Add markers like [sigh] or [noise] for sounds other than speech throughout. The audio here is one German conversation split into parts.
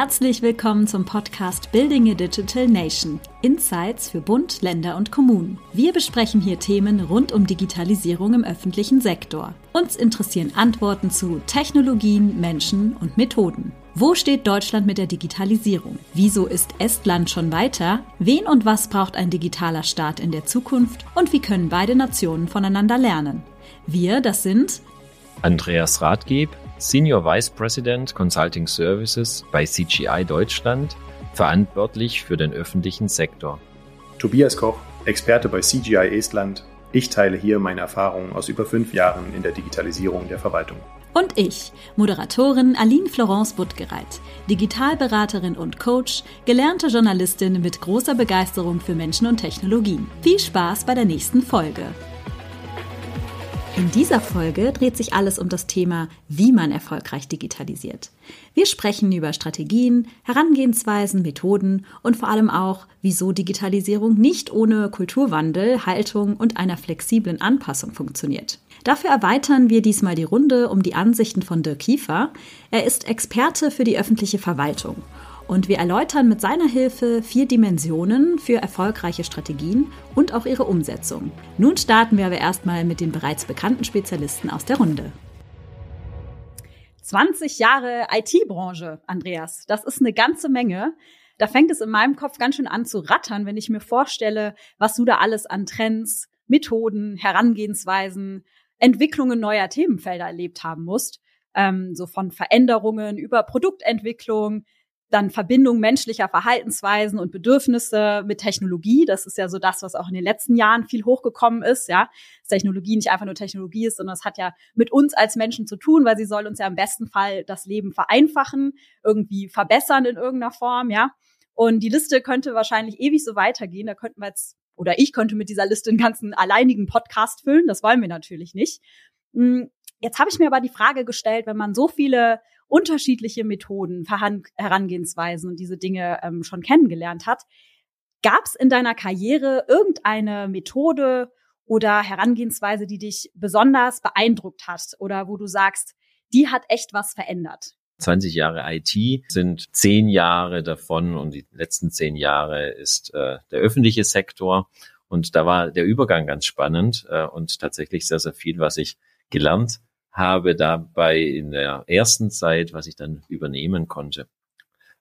Herzlich willkommen zum Podcast Building a Digital Nation. Insights für Bund, Länder und Kommunen. Wir besprechen hier Themen rund um Digitalisierung im öffentlichen Sektor. Uns interessieren Antworten zu Technologien, Menschen und Methoden. Wo steht Deutschland mit der Digitalisierung? Wieso ist Estland schon weiter? Wen und was braucht ein digitaler Staat in der Zukunft? Und wie können beide Nationen voneinander lernen? Wir, das sind Andreas Rathgeb, Senior Vice President Consulting Services bei CGI Deutschland, verantwortlich für den öffentlichen Sektor. Tobias Koch, Experte bei CGI Estland. Ich teile hier meine Erfahrungen aus über fünf Jahren in der Digitalisierung der Verwaltung. Und ich, Moderatorin Aline Florence Buttgereit, Digitalberaterin und Coach, gelernte Journalistin mit großer Begeisterung für Menschen und Technologien. Viel Spaß bei der nächsten Folge. In dieser Folge dreht sich alles um das Thema, wie man erfolgreich digitalisiert. Wir sprechen über Strategien, Herangehensweisen, Methoden und vor allem auch, wieso Digitalisierung nicht ohne Kulturwandel, Haltung und einer flexiblen Anpassung funktioniert. Dafür erweitern wir diesmal die Runde um die Ansichten von Dirk Kiefer. Er ist Experte für die öffentliche Verwaltung und wir erläutern mit seiner Hilfe vier Dimensionen für erfolgreiche Strategien und auch ihre Umsetzung. Nun starten wir aber erstmal mit den bereits bekannten Spezialisten aus der Runde. 20 Jahre IT-Branche, Andreas. Das ist eine ganze Menge. Da fängt es in meinem Kopf ganz schön an zu rattern, wenn ich mir vorstelle, was du da alles an Trends, Methoden, Herangehensweisen, Entwicklungen neuer Themenfelder erlebt haben musst. Ähm, so von Veränderungen über Produktentwicklung, dann Verbindung menschlicher Verhaltensweisen und Bedürfnisse mit Technologie. Das ist ja so das, was auch in den letzten Jahren viel hochgekommen ist, ja. Dass Technologie nicht einfach nur Technologie ist, sondern es hat ja mit uns als Menschen zu tun, weil sie soll uns ja im besten Fall das Leben vereinfachen, irgendwie verbessern in irgendeiner Form, ja. Und die Liste könnte wahrscheinlich ewig so weitergehen. Da könnten wir jetzt, oder ich könnte mit dieser Liste einen ganzen alleinigen Podcast füllen. Das wollen wir natürlich nicht. Hm, jetzt habe ich mir aber die Frage gestellt, wenn man so viele unterschiedliche Methoden, Herangehensweisen und diese Dinge ähm, schon kennengelernt hat. Gab es in deiner Karriere irgendeine Methode oder Herangehensweise, die dich besonders beeindruckt hat oder wo du sagst, die hat echt was verändert? 20 Jahre IT sind zehn Jahre davon und die letzten zehn Jahre ist äh, der öffentliche Sektor. Und da war der Übergang ganz spannend äh, und tatsächlich sehr, sehr viel, was ich gelernt habe dabei in der ersten Zeit, was ich dann übernehmen konnte.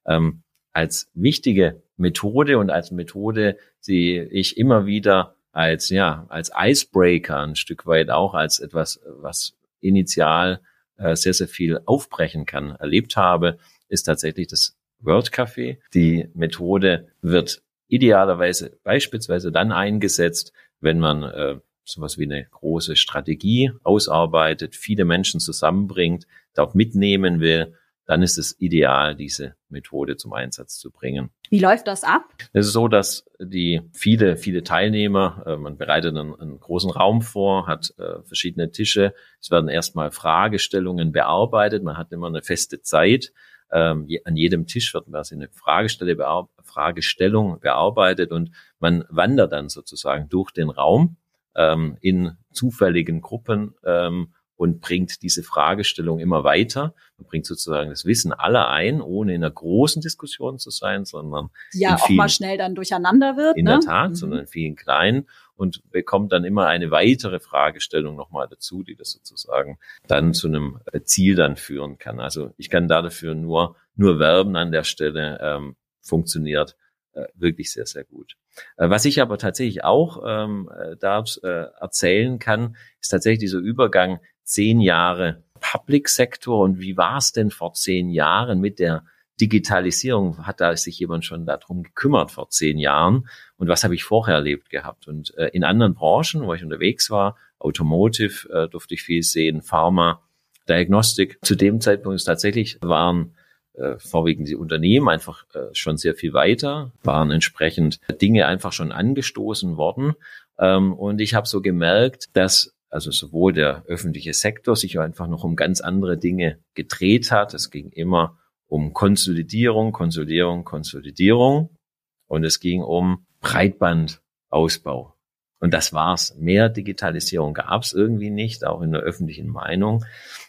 Ähm, als wichtige Methode und als Methode sehe ich immer wieder als, ja, als Icebreaker ein Stück weit auch als etwas, was initial äh, sehr, sehr viel aufbrechen kann, erlebt habe, ist tatsächlich das World Café. Die Methode wird idealerweise beispielsweise dann eingesetzt, wenn man äh, sowas wie eine große Strategie ausarbeitet, viele Menschen zusammenbringt, dort mitnehmen will, dann ist es ideal, diese Methode zum Einsatz zu bringen. Wie läuft das ab? Es ist so, dass die viele, viele Teilnehmer, äh, man bereitet einen, einen, großen Raum vor, hat äh, verschiedene Tische. Es werden erstmal Fragestellungen bearbeitet. Man hat immer eine feste Zeit. Ähm, je, an jedem Tisch wird quasi eine Fragestelle bear Fragestellung bearbeitet und man wandert dann sozusagen durch den Raum ähm, in zufälligen Gruppen ähm, und bringt diese Fragestellung immer weiter und bringt sozusagen das Wissen aller ein, ohne in einer großen Diskussion zu sein, sondern ja auch vielen, mal schnell dann durcheinander wird. In ne? der Tat, mhm. sondern in vielen kleinen und bekommt dann immer eine weitere Fragestellung nochmal dazu, die das sozusagen dann zu einem Ziel dann führen kann. Also ich kann da dafür nur nur werben an der Stelle. Ähm, funktioniert äh, wirklich sehr sehr gut. Äh, was ich aber tatsächlich auch ähm, äh, da äh, erzählen kann, ist tatsächlich dieser Übergang zehn Jahre Public Sector und wie war es denn vor zehn Jahren mit der Digitalisierung? Hat da sich jemand schon darum gekümmert vor zehn Jahren? Und was habe ich vorher erlebt gehabt? Und äh, in anderen Branchen, wo ich unterwegs war, Automotive äh, durfte ich viel sehen, Pharma, Diagnostik. Zu dem Zeitpunkt ist tatsächlich waren vorwiegend die Unternehmen einfach äh, schon sehr viel weiter, waren entsprechend Dinge einfach schon angestoßen worden. Ähm, und ich habe so gemerkt, dass also sowohl der öffentliche Sektor sich einfach noch um ganz andere Dinge gedreht hat. Es ging immer um Konsolidierung, Konsolidierung, Konsolidierung. Und es ging um Breitbandausbau. Und das war's. Mehr Digitalisierung gab's irgendwie nicht, auch in der öffentlichen Meinung.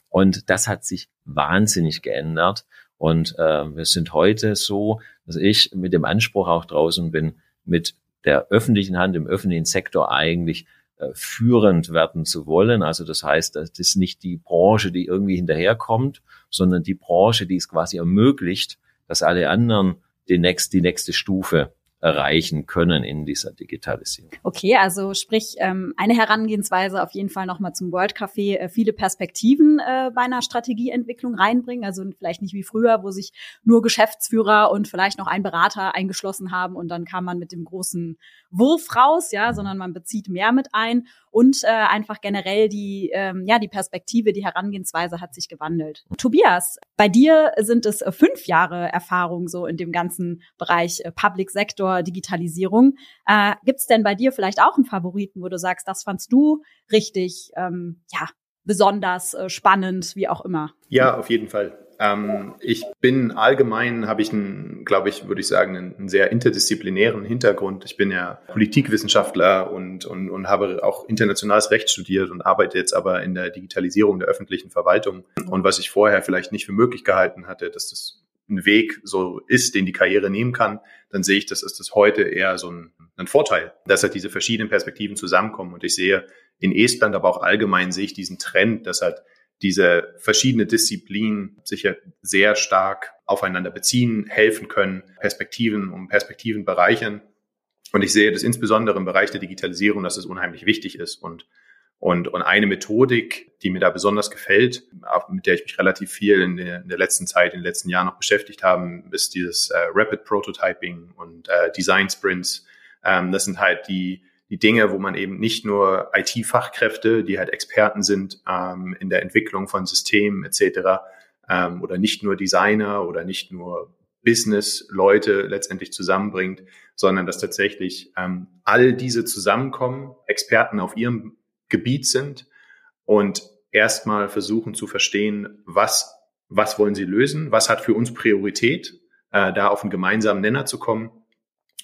Und das hat sich wahnsinnig geändert. Und äh, wir sind heute so, dass ich mit dem Anspruch auch draußen bin, mit der öffentlichen Hand im öffentlichen Sektor eigentlich äh, führend werden zu wollen. Also das heißt, das ist nicht die Branche, die irgendwie hinterherkommt, sondern die Branche, die es quasi ermöglicht, dass alle anderen die, nächste, die nächste Stufe erreichen können in dieser Digitalisierung. Okay, also sprich ähm, eine Herangehensweise auf jeden Fall nochmal zum World Café äh, viele Perspektiven äh, bei einer Strategieentwicklung reinbringen. Also vielleicht nicht wie früher, wo sich nur Geschäftsführer und vielleicht noch ein Berater eingeschlossen haben und dann kam man mit dem großen Wurf raus, ja, sondern man bezieht mehr mit ein und äh, einfach generell die ähm, ja die Perspektive, die Herangehensweise hat sich gewandelt. Tobias, bei dir sind es äh, fünf Jahre Erfahrung so in dem ganzen Bereich äh, Public Sector Digitalisierung. Äh, Gibt es denn bei dir vielleicht auch einen Favoriten, wo du sagst, das fandst du richtig ähm, ja besonders äh, spannend, wie auch immer? Ja, auf jeden Fall. Ähm, ich bin allgemein, habe ich, einen, glaube ich, würde ich sagen, einen, sehr interdisziplinären Hintergrund. Ich bin ja Politikwissenschaftler und, und, und habe auch internationales Recht studiert und arbeite jetzt aber in der Digitalisierung der öffentlichen Verwaltung. Und was ich vorher vielleicht nicht für möglich gehalten hatte, dass das ein Weg so ist, den die Karriere nehmen kann, dann sehe ich, dass ist das heute eher so ein, ein Vorteil, dass halt diese verschiedenen Perspektiven zusammenkommen. Und ich sehe in Estland, aber auch allgemein sehe ich diesen Trend, dass halt diese verschiedene Disziplinen sich ja sehr stark aufeinander beziehen, helfen können, Perspektiven um Perspektiven bereichern. Und ich sehe das insbesondere im Bereich der Digitalisierung, dass es unheimlich wichtig ist. Und, und, und eine Methodik, die mir da besonders gefällt, mit der ich mich relativ viel in der, in der letzten Zeit, in den letzten Jahren noch beschäftigt habe, ist dieses äh, Rapid Prototyping und äh, Design Sprints. Ähm, das sind halt die, die Dinge, wo man eben nicht nur IT-Fachkräfte, die halt Experten sind ähm, in der Entwicklung von Systemen etc. Ähm, oder nicht nur Designer oder nicht nur Business-Leute letztendlich zusammenbringt, sondern dass tatsächlich ähm, all diese zusammenkommen, Experten auf ihrem Gebiet sind und erstmal versuchen zu verstehen, was, was wollen sie lösen, was hat für uns Priorität, äh, da auf einen gemeinsamen Nenner zu kommen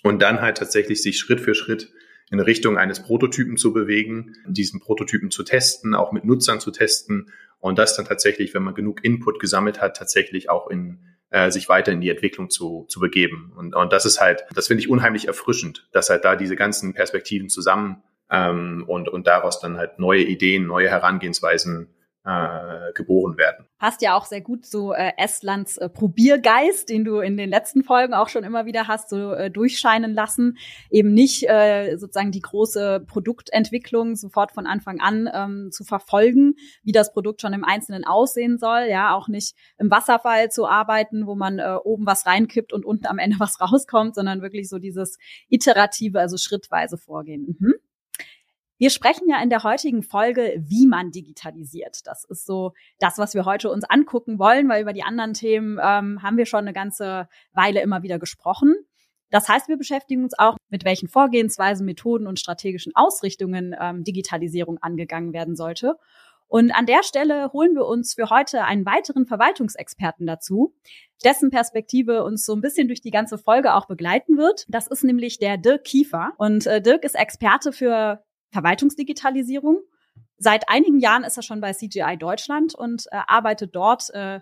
und dann halt tatsächlich sich Schritt für Schritt in Richtung eines Prototypen zu bewegen, diesen Prototypen zu testen, auch mit Nutzern zu testen und das dann tatsächlich, wenn man genug Input gesammelt hat, tatsächlich auch in äh, sich weiter in die Entwicklung zu, zu begeben. Und, und das ist halt, das finde ich unheimlich erfrischend, dass halt da diese ganzen Perspektiven zusammen ähm, und, und daraus dann halt neue Ideen, neue Herangehensweisen äh, geboren werden. Passt ja auch sehr gut so äh, Estlands äh, Probiergeist, den du in den letzten Folgen auch schon immer wieder hast so äh, durchscheinen lassen. Eben nicht äh, sozusagen die große Produktentwicklung sofort von Anfang an ähm, zu verfolgen, wie das Produkt schon im Einzelnen aussehen soll. Ja, auch nicht im Wasserfall zu arbeiten, wo man äh, oben was reinkippt und unten am Ende [laughs] was rauskommt, sondern wirklich so dieses iterative, also schrittweise Vorgehen. Mhm. Wir sprechen ja in der heutigen Folge, wie man digitalisiert. Das ist so das, was wir heute uns angucken wollen, weil über die anderen Themen ähm, haben wir schon eine ganze Weile immer wieder gesprochen. Das heißt, wir beschäftigen uns auch mit welchen Vorgehensweisen, Methoden und strategischen Ausrichtungen ähm, Digitalisierung angegangen werden sollte. Und an der Stelle holen wir uns für heute einen weiteren Verwaltungsexperten dazu, dessen Perspektive uns so ein bisschen durch die ganze Folge auch begleiten wird. Das ist nämlich der Dirk Kiefer. Und äh, Dirk ist Experte für Verwaltungsdigitalisierung. Seit einigen Jahren ist er schon bei CGI Deutschland und äh, arbeitet dort äh,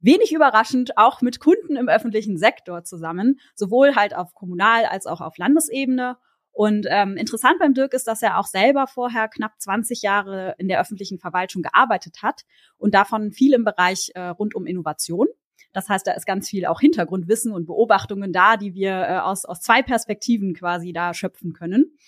wenig überraschend auch mit Kunden im öffentlichen Sektor zusammen, sowohl halt auf Kommunal- als auch auf Landesebene. Und ähm, interessant beim Dirk ist, dass er auch selber vorher knapp 20 Jahre in der öffentlichen Verwaltung gearbeitet hat und davon viel im Bereich äh, rund um Innovation. Das heißt, da ist ganz viel auch Hintergrundwissen und Beobachtungen da, die wir äh, aus, aus zwei Perspektiven quasi da schöpfen können.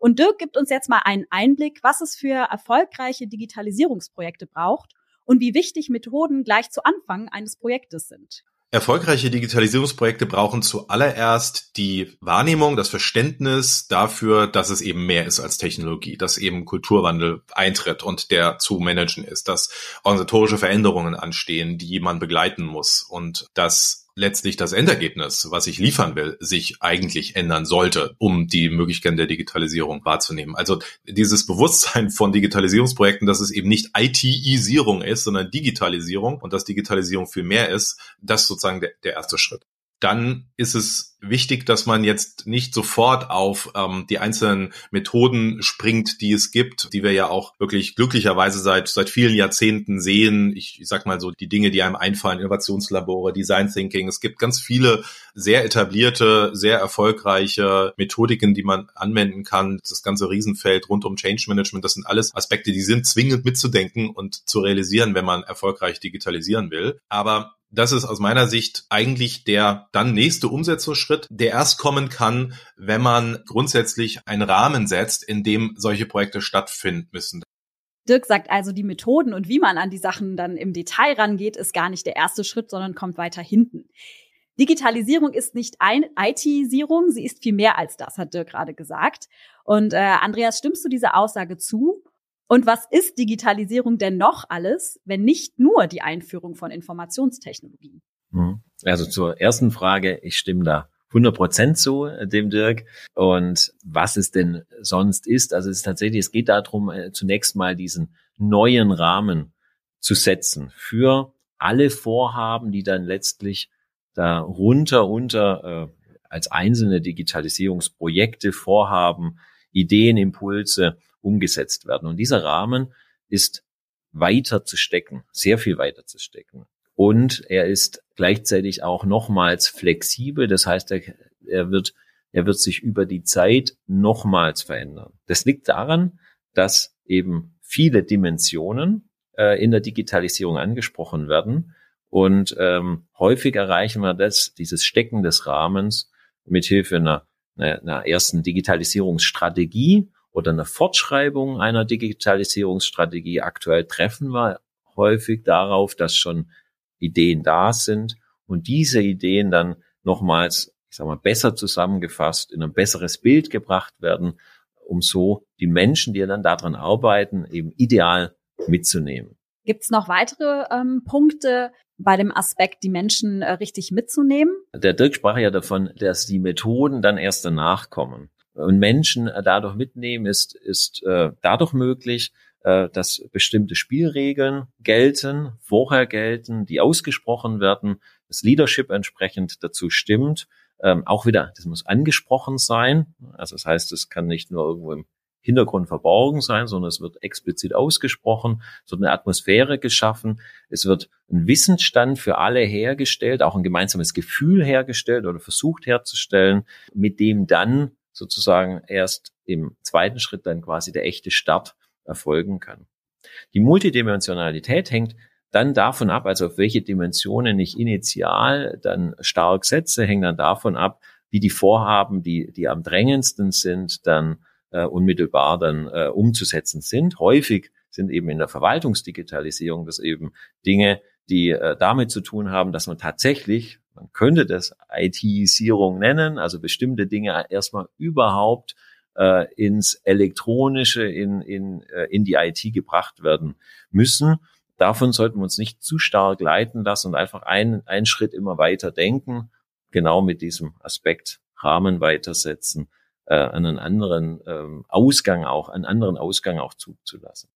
Und Dirk gibt uns jetzt mal einen Einblick, was es für erfolgreiche Digitalisierungsprojekte braucht und wie wichtig Methoden gleich zu Anfang eines Projektes sind. Erfolgreiche Digitalisierungsprojekte brauchen zuallererst die Wahrnehmung, das Verständnis dafür, dass es eben mehr ist als Technologie, dass eben Kulturwandel eintritt und der zu managen ist, dass organisatorische Veränderungen anstehen, die man begleiten muss und dass letztlich das Endergebnis, was ich liefern will, sich eigentlich ändern sollte, um die Möglichkeiten der Digitalisierung wahrzunehmen. Also dieses Bewusstsein von Digitalisierungsprojekten, dass es eben nicht IT-Isierung ist, sondern Digitalisierung und dass Digitalisierung viel mehr ist, das ist sozusagen der, der erste Schritt. Dann ist es wichtig, dass man jetzt nicht sofort auf ähm, die einzelnen Methoden springt, die es gibt, die wir ja auch wirklich glücklicherweise seit seit vielen Jahrzehnten sehen. Ich, ich sag mal so die Dinge, die einem einfallen, Innovationslabore, Design Thinking. Es gibt ganz viele sehr etablierte, sehr erfolgreiche Methodiken, die man anwenden kann. Das ganze Riesenfeld rund um Change Management, das sind alles Aspekte, die sind zwingend mitzudenken und zu realisieren, wenn man erfolgreich digitalisieren will. Aber das ist aus meiner Sicht eigentlich der dann nächste Umsetzungsschritt, der erst kommen kann, wenn man grundsätzlich einen Rahmen setzt, in dem solche Projekte stattfinden müssen. Dirk sagt also, die Methoden und wie man an die Sachen dann im Detail rangeht, ist gar nicht der erste Schritt, sondern kommt weiter hinten. Digitalisierung ist nicht ein IT-Sierung, sie ist viel mehr als das, hat Dirk gerade gesagt. Und äh, Andreas, stimmst du dieser Aussage zu? Und was ist Digitalisierung denn noch alles, wenn nicht nur die Einführung von Informationstechnologien? Mhm. Also zur ersten Frage, ich stimme da 100 Prozent zu, äh, dem Dirk. Und was es denn sonst ist, also es ist tatsächlich, es geht darum, äh, zunächst mal diesen neuen Rahmen zu setzen für alle Vorhaben, die dann letztlich darunter unter äh, als einzelne Digitalisierungsprojekte, Vorhaben, Ideen, Impulse umgesetzt werden. Und dieser Rahmen ist weiter zu stecken, sehr viel weiter zu stecken. Und er ist gleichzeitig auch nochmals flexibel. Das heißt, er, er wird, er wird sich über die Zeit nochmals verändern. Das liegt daran, dass eben viele Dimensionen äh, in der Digitalisierung angesprochen werden. Und ähm, häufig erreichen wir das, dieses Stecken des Rahmens mit Hilfe einer, einer, einer ersten Digitalisierungsstrategie oder eine Fortschreibung einer Digitalisierungsstrategie. Aktuell treffen wir häufig darauf, dass schon Ideen da sind und diese Ideen dann nochmals, ich sag mal, besser zusammengefasst, in ein besseres Bild gebracht werden, um so die Menschen, die dann daran arbeiten, eben ideal mitzunehmen. Gibt es noch weitere ähm, Punkte bei dem Aspekt, die Menschen äh, richtig mitzunehmen? Der Dirk sprach ja davon, dass die Methoden dann erst danach kommen und Menschen äh, dadurch mitnehmen, ist, ist äh, dadurch möglich, äh, dass bestimmte Spielregeln gelten, vorher gelten, die ausgesprochen werden, das Leadership entsprechend dazu stimmt. Ähm, auch wieder, das muss angesprochen sein. Also das heißt, es kann nicht nur irgendwo im Hintergrund verborgen sein, sondern es wird explizit ausgesprochen, es wird eine Atmosphäre geschaffen, es wird ein Wissensstand für alle hergestellt, auch ein gemeinsames Gefühl hergestellt oder versucht herzustellen, mit dem dann sozusagen erst im zweiten Schritt dann quasi der echte Start erfolgen kann. Die Multidimensionalität hängt dann davon ab, also auf welche Dimensionen ich initial dann stark setze, hängt dann davon ab, wie die Vorhaben, die, die am drängendsten sind, dann äh, unmittelbar dann äh, umzusetzen sind. Häufig sind eben in der Verwaltungsdigitalisierung das eben Dinge, die äh, damit zu tun haben, dass man tatsächlich man könnte das IT-Sierung nennen, also bestimmte Dinge erstmal überhaupt äh, ins Elektronische, in, in, äh, in die IT gebracht werden müssen. Davon sollten wir uns nicht zu stark leiten lassen und einfach einen, einen Schritt immer weiter denken, genau mit diesem Aspekt Rahmen weitersetzen, äh, einen anderen ähm, Ausgang auch, einen anderen Ausgang auch zuzulassen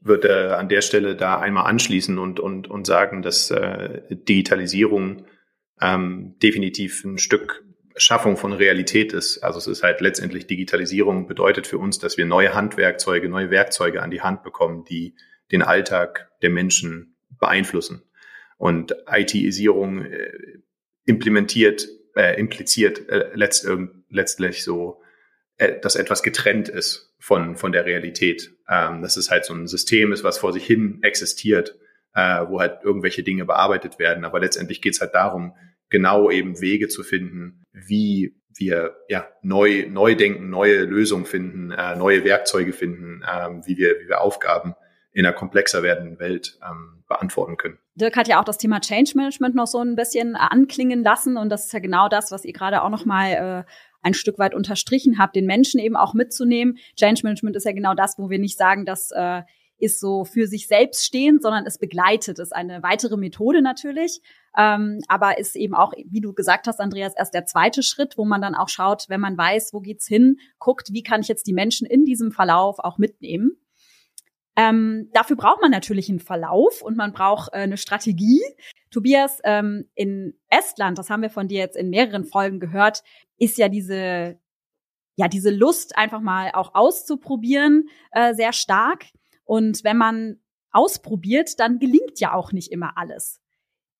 würde an der Stelle da einmal anschließen und, und, und sagen, dass äh, Digitalisierung ähm, definitiv ein Stück Schaffung von Realität ist. Also es ist halt letztendlich Digitalisierung bedeutet für uns, dass wir neue Handwerkzeuge, neue Werkzeuge an die Hand bekommen, die den Alltag der Menschen beeinflussen. Und IT-Isierung äh, implementiert, äh, impliziert äh, letzt, letztlich so, äh, dass etwas getrennt ist von, von der Realität. Ähm, dass es halt so ein System ist, was vor sich hin existiert, äh, wo halt irgendwelche Dinge bearbeitet werden. Aber letztendlich geht es halt darum, genau eben Wege zu finden, wie wir ja neu neu denken, neue Lösungen finden, äh, neue Werkzeuge finden, ähm, wie wir wie wir Aufgaben in einer komplexer werdenden Welt ähm, beantworten können. Dirk hat ja auch das Thema Change Management noch so ein bisschen anklingen lassen und das ist ja genau das, was ihr gerade auch noch mal äh, ein Stück weit unterstrichen habt, den Menschen eben auch mitzunehmen. Change Management ist ja genau das, wo wir nicht sagen, dass äh, ist so für sich selbst stehend, sondern es begleitet, ist eine weitere Methode natürlich, ähm, aber ist eben auch, wie du gesagt hast, Andreas, erst der zweite Schritt, wo man dann auch schaut, wenn man weiß, wo geht's hin, guckt, wie kann ich jetzt die Menschen in diesem Verlauf auch mitnehmen. Ähm, dafür braucht man natürlich einen Verlauf und man braucht äh, eine Strategie. Tobias, ähm, in Estland, das haben wir von dir jetzt in mehreren Folgen gehört, ist ja diese, ja, diese Lust einfach mal auch auszuprobieren äh, sehr stark. Und wenn man ausprobiert, dann gelingt ja auch nicht immer alles.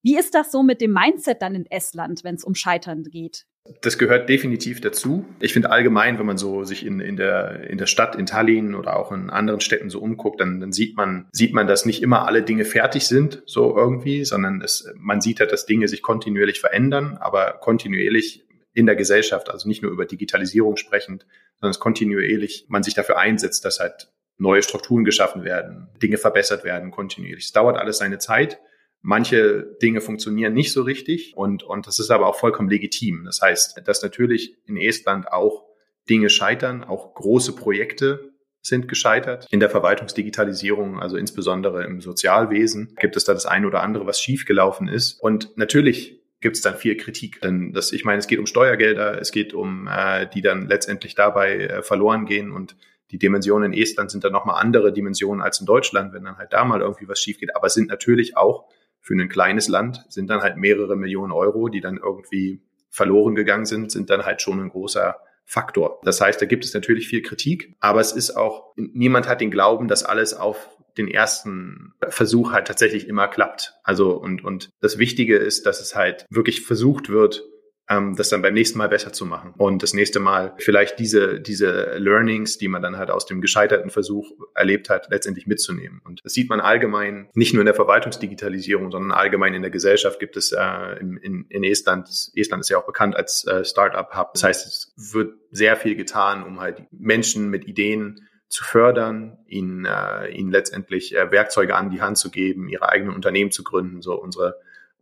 Wie ist das so mit dem Mindset dann in Estland, wenn es um Scheitern geht? Das gehört definitiv dazu. Ich finde allgemein, wenn man so sich in, in, der, in der Stadt, in Tallinn oder auch in anderen Städten so umguckt, dann, dann sieht man, sieht man, dass nicht immer alle Dinge fertig sind, so irgendwie, sondern es, man sieht halt, dass Dinge sich kontinuierlich verändern, aber kontinuierlich in der Gesellschaft, also nicht nur über Digitalisierung sprechend, sondern es kontinuierlich man sich dafür einsetzt, dass halt neue Strukturen geschaffen werden, Dinge verbessert werden kontinuierlich. Es dauert alles seine Zeit. Manche Dinge funktionieren nicht so richtig und, und das ist aber auch vollkommen legitim. Das heißt, dass natürlich in Estland auch Dinge scheitern, auch große Projekte sind gescheitert. In der Verwaltungsdigitalisierung, also insbesondere im Sozialwesen, gibt es da das eine oder andere, was schiefgelaufen ist. Und natürlich gibt es dann viel Kritik. Denn das, ich meine, es geht um Steuergelder, es geht um, äh, die dann letztendlich dabei äh, verloren gehen und die Dimensionen in Estland sind dann nochmal andere Dimensionen als in Deutschland, wenn dann halt da mal irgendwie was schief geht. Aber es sind natürlich auch für ein kleines Land sind dann halt mehrere Millionen Euro, die dann irgendwie verloren gegangen sind, sind dann halt schon ein großer Faktor. Das heißt, da gibt es natürlich viel Kritik, aber es ist auch, niemand hat den Glauben, dass alles auf den ersten Versuch halt tatsächlich immer klappt. Also und, und das Wichtige ist, dass es halt wirklich versucht wird, ähm, das dann beim nächsten Mal besser zu machen und das nächste Mal vielleicht diese, diese Learnings, die man dann halt aus dem gescheiterten Versuch erlebt hat, letztendlich mitzunehmen. Und das sieht man allgemein, nicht nur in der Verwaltungsdigitalisierung, sondern allgemein in der Gesellschaft gibt es äh, in, in, in Estland, Estland ist ja auch bekannt als äh, Startup-Hub. Das heißt, es wird sehr viel getan, um halt Menschen mit Ideen zu fördern, ihnen, äh, ihnen letztendlich äh, Werkzeuge an die Hand zu geben, ihre eigenen Unternehmen zu gründen, so unsere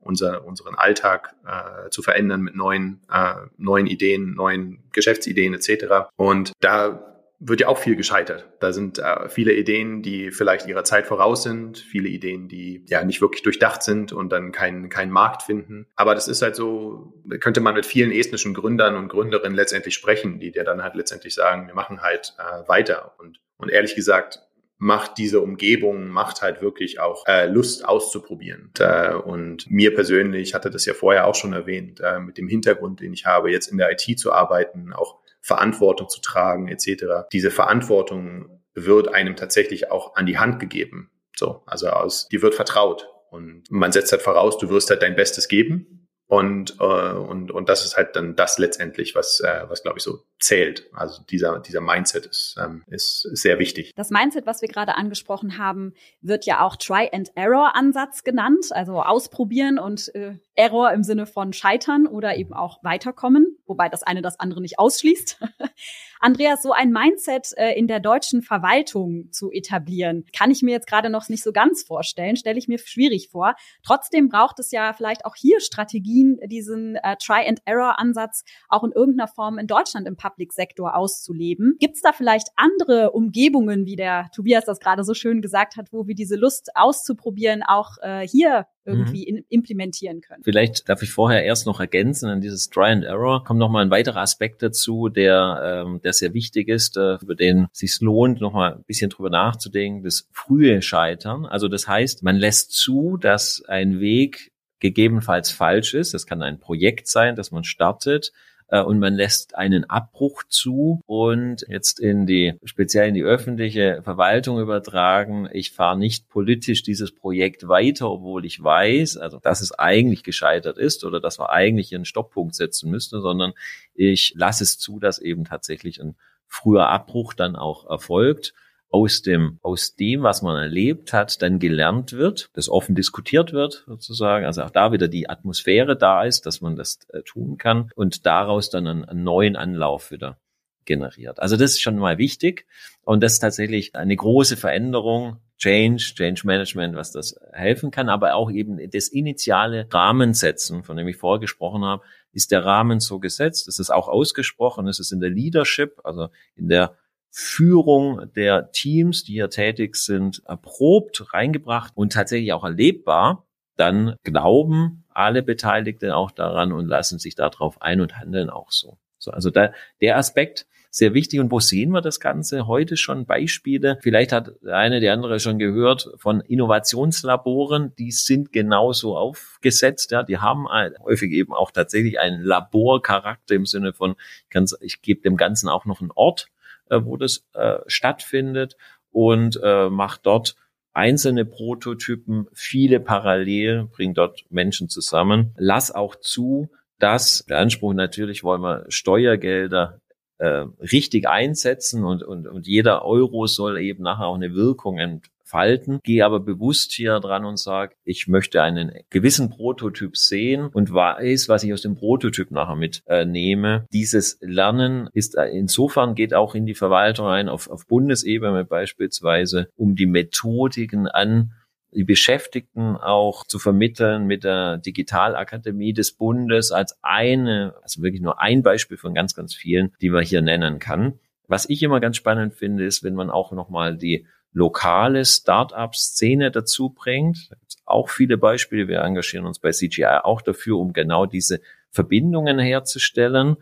unser, unseren Alltag äh, zu verändern mit neuen, äh, neuen Ideen, neuen Geschäftsideen etc. Und da wird ja auch viel gescheitert. Da sind äh, viele Ideen, die vielleicht ihrer Zeit voraus sind, viele Ideen, die ja nicht wirklich durchdacht sind und dann keinen keinen Markt finden. Aber das ist halt so, könnte man mit vielen estnischen Gründern und Gründerinnen letztendlich sprechen, die dir dann halt letztendlich sagen, wir machen halt äh, weiter. Und, und ehrlich gesagt, macht diese Umgebung, macht halt wirklich auch äh, Lust auszuprobieren. Und, äh, und mir persönlich, hatte das ja vorher auch schon erwähnt, äh, mit dem Hintergrund, den ich habe, jetzt in der IT zu arbeiten, auch Verantwortung zu tragen etc. Diese Verantwortung wird einem tatsächlich auch an die Hand gegeben. So, also aus, die wird vertraut und man setzt halt voraus, du wirst halt dein Bestes geben und, äh, und, und das ist halt dann das letztendlich, was, äh, was glaube ich so zählt. Also dieser, dieser Mindset ist, ähm, ist, sehr wichtig. Das Mindset, was wir gerade angesprochen haben, wird ja auch Try-and-Error-Ansatz genannt, also ausprobieren und äh, Error im Sinne von scheitern oder eben auch weiterkommen, wobei das eine das andere nicht ausschließt. [laughs] Andreas, so ein Mindset äh, in der deutschen Verwaltung zu etablieren, kann ich mir jetzt gerade noch nicht so ganz vorstellen, stelle ich mir schwierig vor. Trotzdem braucht es ja vielleicht auch hier Strategien, diesen äh, Try-and-Error-Ansatz auch in irgendeiner Form in Deutschland im Public-Sektor auszuleben. Gibt es da vielleicht andere Umgebungen, wie der Tobias das gerade so schön gesagt hat, wo wir diese Lust auszuprobieren auch äh, hier irgendwie mhm. in, implementieren können. Vielleicht darf ich vorher erst noch ergänzen an dieses Try and Error. Kommt noch mal ein weiterer Aspekt dazu, der, ähm, der sehr wichtig ist, äh, über den es sich lohnt, noch mal ein bisschen drüber nachzudenken. Das frühe Scheitern. Also das heißt, man lässt zu, dass ein Weg gegebenenfalls falsch ist. Das kann ein Projekt sein, das man startet äh, und man lässt einen Abbruch zu und jetzt in die, speziell in die öffentliche Verwaltung übertragen, ich fahre nicht politisch dieses Projekt weiter, obwohl ich weiß, also dass es eigentlich gescheitert ist oder dass wir eigentlich einen Stopppunkt setzen müssten, sondern ich lasse es zu, dass eben tatsächlich ein früher Abbruch dann auch erfolgt aus dem, aus dem, was man erlebt hat, dann gelernt wird, das offen diskutiert wird, sozusagen. Also auch da wieder die Atmosphäre da ist, dass man das äh, tun kann und daraus dann einen, einen neuen Anlauf wieder generiert. Also das ist schon mal wichtig und das ist tatsächlich eine große Veränderung, Change, Change Management, was das helfen kann, aber auch eben das initiale Rahmensetzen, von dem ich vorher gesprochen habe, ist der Rahmen so gesetzt, es ist auch ausgesprochen, es ist in der Leadership, also in der Führung der Teams, die hier tätig sind, erprobt, reingebracht und tatsächlich auch erlebbar, dann glauben alle Beteiligten auch daran und lassen sich darauf ein und handeln auch so. so also da, der Aspekt sehr wichtig. Und wo sehen wir das Ganze? Heute schon Beispiele. Vielleicht hat eine der andere schon gehört von Innovationslaboren. Die sind genauso aufgesetzt. Ja, die haben häufig eben auch tatsächlich einen Laborcharakter im Sinne von, ich, ich gebe dem Ganzen auch noch einen Ort, äh, wo das äh, stattfindet und äh, macht dort einzelne Prototypen, viele parallel, bringt dort Menschen zusammen. Lass auch zu, dass der Anspruch natürlich wollen wir Steuergelder äh, richtig einsetzen und, und, und jeder Euro soll eben nachher auch eine Wirkung entfalten. Gehe aber bewusst hier dran und sage, ich möchte einen gewissen Prototyp sehen und weiß, was ich aus dem Prototyp nachher mitnehme. Äh, Dieses Lernen ist äh, insofern geht auch in die Verwaltung ein, auf, auf Bundesebene beispielsweise, um die Methodiken an die Beschäftigten auch zu vermitteln mit der Digitalakademie des Bundes als eine, also wirklich nur ein Beispiel von ganz, ganz vielen, die man hier nennen kann. Was ich immer ganz spannend finde, ist, wenn man auch nochmal die lokale Start-up-Szene dazu bringt. Auch viele Beispiele. Wir engagieren uns bei CGI auch dafür, um genau diese Verbindungen herzustellen,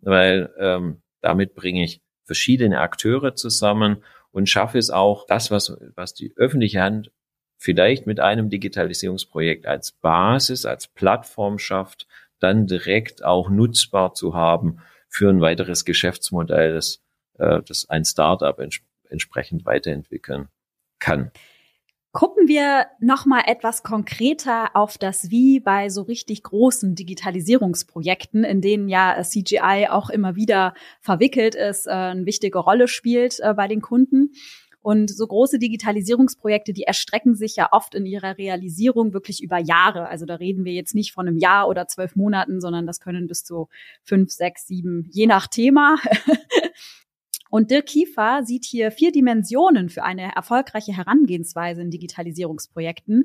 weil ähm, damit bringe ich verschiedene Akteure zusammen und schaffe es auch, das, was, was die öffentliche Hand vielleicht mit einem Digitalisierungsprojekt als Basis, als Plattform schafft, dann direkt auch nutzbar zu haben für ein weiteres Geschäftsmodell, das, äh, das ein Startup ents entsprechend weiterentwickeln kann. Gucken wir noch mal etwas konkreter auf das Wie bei so richtig großen Digitalisierungsprojekten, in denen ja CGI auch immer wieder verwickelt ist, äh, eine wichtige Rolle spielt äh, bei den Kunden. Und so große Digitalisierungsprojekte, die erstrecken sich ja oft in ihrer Realisierung wirklich über Jahre. Also da reden wir jetzt nicht von einem Jahr oder zwölf Monaten, sondern das können bis zu fünf, sechs, sieben, je nach Thema. [laughs] Und Dirk Kiefer sieht hier vier Dimensionen für eine erfolgreiche Herangehensweise in Digitalisierungsprojekten,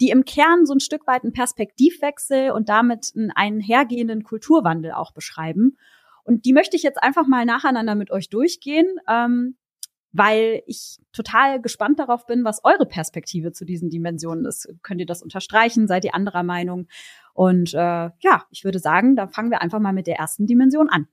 die im Kern so ein Stück weit einen Perspektivwechsel und damit einen einhergehenden Kulturwandel auch beschreiben. Und die möchte ich jetzt einfach mal nacheinander mit euch durchgehen. Ähm, weil ich total gespannt darauf bin, was eure Perspektive zu diesen Dimensionen ist. Könnt ihr das unterstreichen? Seid ihr anderer Meinung? Und äh, ja, ich würde sagen, da fangen wir einfach mal mit der ersten Dimension an.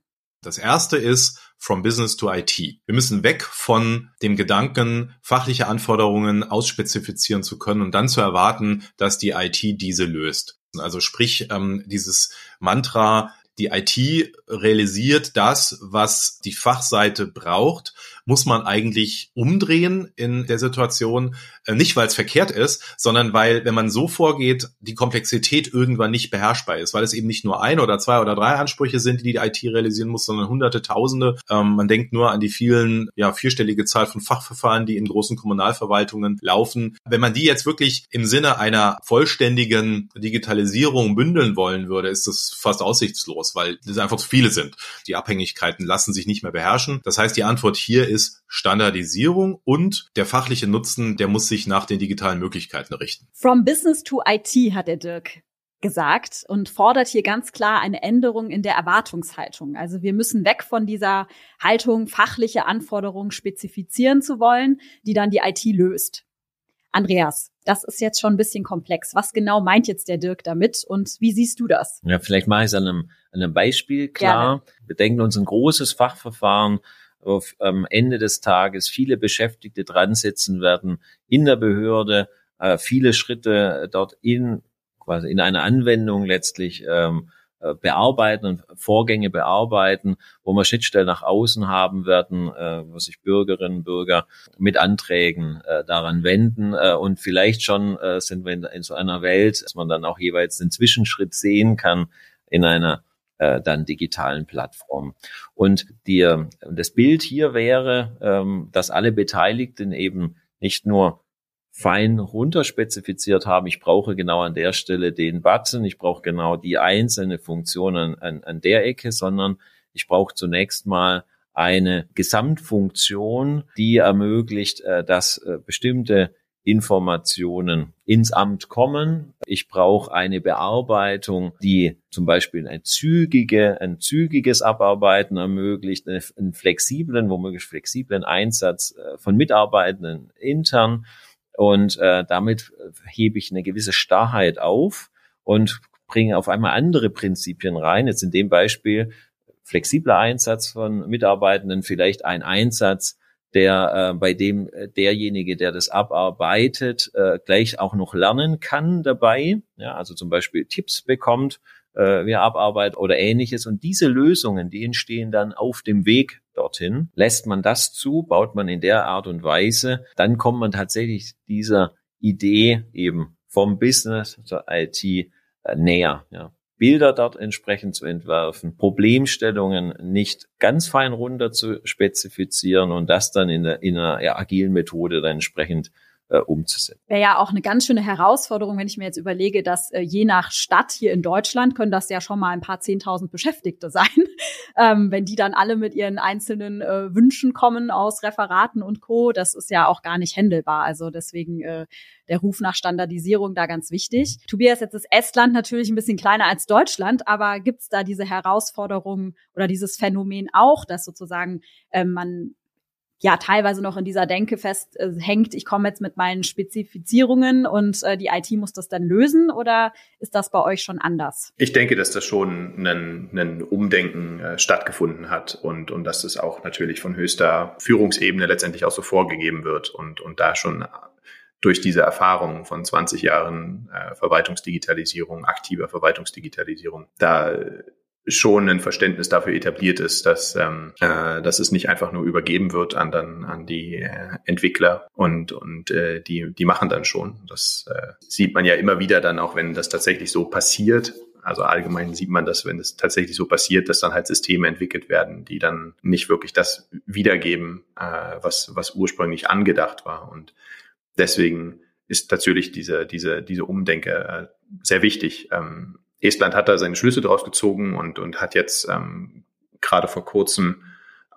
Das erste ist from business to IT. Wir müssen weg von dem Gedanken, fachliche Anforderungen ausspezifizieren zu können und dann zu erwarten, dass die IT diese löst. Also sprich, ähm, dieses Mantra, die IT realisiert das, was die Fachseite braucht, muss man eigentlich umdrehen in der Situation. Äh, nicht, weil es verkehrt ist, sondern weil, wenn man so vorgeht, die Komplexität irgendwann nicht beherrschbar ist, weil es eben nicht nur ein oder zwei oder drei Ansprüche sind, die die IT realisieren muss, sondern hunderte, tausende. Ähm, man denkt nur an die vielen, ja, vierstellige Zahl von Fachverfahren, die in großen Kommunalverwaltungen laufen. Wenn man die jetzt wirklich im Sinne einer vollständigen Digitalisierung bündeln wollen würde, ist das fast aussichtslos, weil es einfach zu viele sind. Die Abhängigkeiten lassen sich nicht mehr beherrschen. Das heißt, die Antwort hier ist Standardisierung und der fachliche Nutzen, der muss sich nach den digitalen Möglichkeiten richten. From Business to IT hat der Dirk gesagt und fordert hier ganz klar eine Änderung in der Erwartungshaltung. Also wir müssen weg von dieser Haltung, fachliche Anforderungen spezifizieren zu wollen, die dann die IT löst. Andreas, das ist jetzt schon ein bisschen komplex. Was genau meint jetzt der Dirk damit und wie siehst du das? Ja, vielleicht mache ich es an einem, an einem Beispiel klar. Gerne. Wir denken uns ein großes Fachverfahren auf, am Ende des Tages viele Beschäftigte dran sitzen werden in der Behörde, äh, viele Schritte dort in quasi in einer Anwendung letztlich ähm, äh, bearbeiten und Vorgänge bearbeiten, wo wir Schnittstellen nach außen haben werden, äh, wo sich Bürgerinnen und Bürger mit Anträgen äh, daran wenden. Äh, und vielleicht schon äh, sind wir in, in so einer Welt, dass man dann auch jeweils den Zwischenschritt sehen kann in einer äh, dann digitalen Plattformen. Und die, das Bild hier wäre, ähm, dass alle Beteiligten eben nicht nur fein runterspezifiziert haben, ich brauche genau an der Stelle den Button, ich brauche genau die einzelne Funktion an, an, an der Ecke, sondern ich brauche zunächst mal eine Gesamtfunktion, die ermöglicht, äh, dass äh, bestimmte Informationen ins Amt kommen. Ich brauche eine Bearbeitung, die zum Beispiel ein, zügige, ein zügiges Abarbeiten ermöglicht, einen flexiblen, womöglich flexiblen Einsatz äh, von Mitarbeitenden intern. Und äh, damit hebe ich eine gewisse Starrheit auf und bringe auf einmal andere Prinzipien rein. Jetzt in dem Beispiel flexibler Einsatz von Mitarbeitenden, vielleicht ein Einsatz, der äh, bei dem äh, derjenige, der das abarbeitet, äh, gleich auch noch lernen kann dabei, ja, also zum Beispiel Tipps bekommt, äh, wie er abarbeitet oder ähnliches. Und diese Lösungen, die entstehen dann auf dem Weg dorthin. Lässt man das zu, baut man in der Art und Weise, dann kommt man tatsächlich dieser Idee eben vom Business zur IT äh, näher. Ja. Bilder dort entsprechend zu entwerfen, Problemstellungen nicht ganz fein runter zu spezifizieren und das dann in, der, in einer agilen Methode dann entsprechend äh, umzusetzen. Wäre ja auch eine ganz schöne Herausforderung, wenn ich mir jetzt überlege, dass äh, je nach Stadt hier in Deutschland können das ja schon mal ein paar Zehntausend Beschäftigte [laughs] sein, ähm, wenn die dann alle mit ihren einzelnen äh, Wünschen kommen aus Referaten und Co. Das ist ja auch gar nicht händelbar. Also deswegen äh, der Ruf nach Standardisierung da ganz wichtig. Tobias, jetzt ist Estland natürlich ein bisschen kleiner als Deutschland, aber gibt's da diese Herausforderung oder dieses Phänomen auch, dass sozusagen äh, man ja teilweise noch in dieser Denke festhängt, äh, ich komme jetzt mit meinen Spezifizierungen und äh, die IT muss das dann lösen oder ist das bei euch schon anders? Ich denke, dass das schon ein, ein Umdenken äh, stattgefunden hat und, und dass das auch natürlich von höchster Führungsebene letztendlich auch so vorgegeben wird und, und da schon durch diese Erfahrung von 20 Jahren äh, Verwaltungsdigitalisierung, aktiver Verwaltungsdigitalisierung, da schon ein Verständnis dafür etabliert ist, dass, ähm, äh, dass es nicht einfach nur übergeben wird an dann an die äh, Entwickler und und äh, die die machen dann schon. Das äh, sieht man ja immer wieder dann auch, wenn das tatsächlich so passiert. Also allgemein sieht man das, wenn es tatsächlich so passiert, dass dann halt Systeme entwickelt werden, die dann nicht wirklich das wiedergeben, äh, was was ursprünglich angedacht war. Und deswegen ist natürlich diese diese diese Umdenke äh, sehr wichtig. Ähm, Estland hat da seine Schlüsse draus gezogen und, und hat jetzt ähm, gerade vor kurzem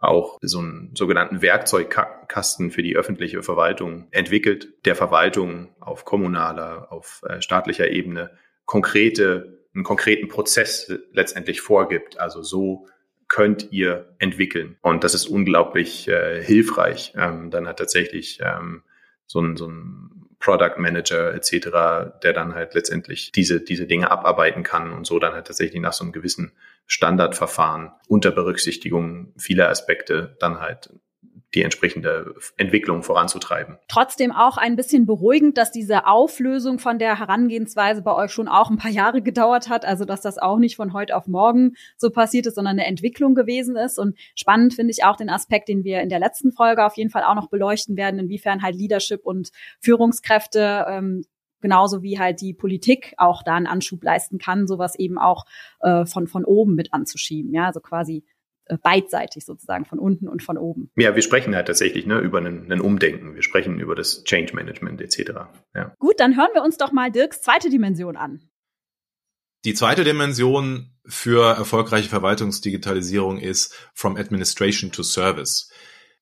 auch so einen sogenannten Werkzeugkasten für die öffentliche Verwaltung entwickelt, der Verwaltung auf kommunaler, auf äh, staatlicher Ebene konkrete, einen konkreten Prozess letztendlich vorgibt. Also so könnt ihr entwickeln. Und das ist unglaublich äh, hilfreich. Ähm, dann hat tatsächlich ähm, so ein, so ein Product Manager etc., der dann halt letztendlich diese, diese Dinge abarbeiten kann und so dann halt tatsächlich nach so einem gewissen Standardverfahren unter Berücksichtigung vieler Aspekte dann halt die entsprechende Entwicklung voranzutreiben. Trotzdem auch ein bisschen beruhigend, dass diese Auflösung von der Herangehensweise bei euch schon auch ein paar Jahre gedauert hat, also dass das auch nicht von heute auf morgen so passiert ist, sondern eine Entwicklung gewesen ist. Und spannend finde ich auch den Aspekt, den wir in der letzten Folge auf jeden Fall auch noch beleuchten werden, inwiefern halt Leadership und Führungskräfte ähm, genauso wie halt die Politik auch da einen Anschub leisten kann, sowas eben auch äh, von, von oben mit anzuschieben. Ja, also quasi beidseitig sozusagen, von unten und von oben. Ja, wir sprechen halt tatsächlich ne, über einen, einen Umdenken. Wir sprechen über das Change Management etc. Ja. Gut, dann hören wir uns doch mal Dirks zweite Dimension an. Die zweite Dimension für erfolgreiche Verwaltungsdigitalisierung ist from administration to service.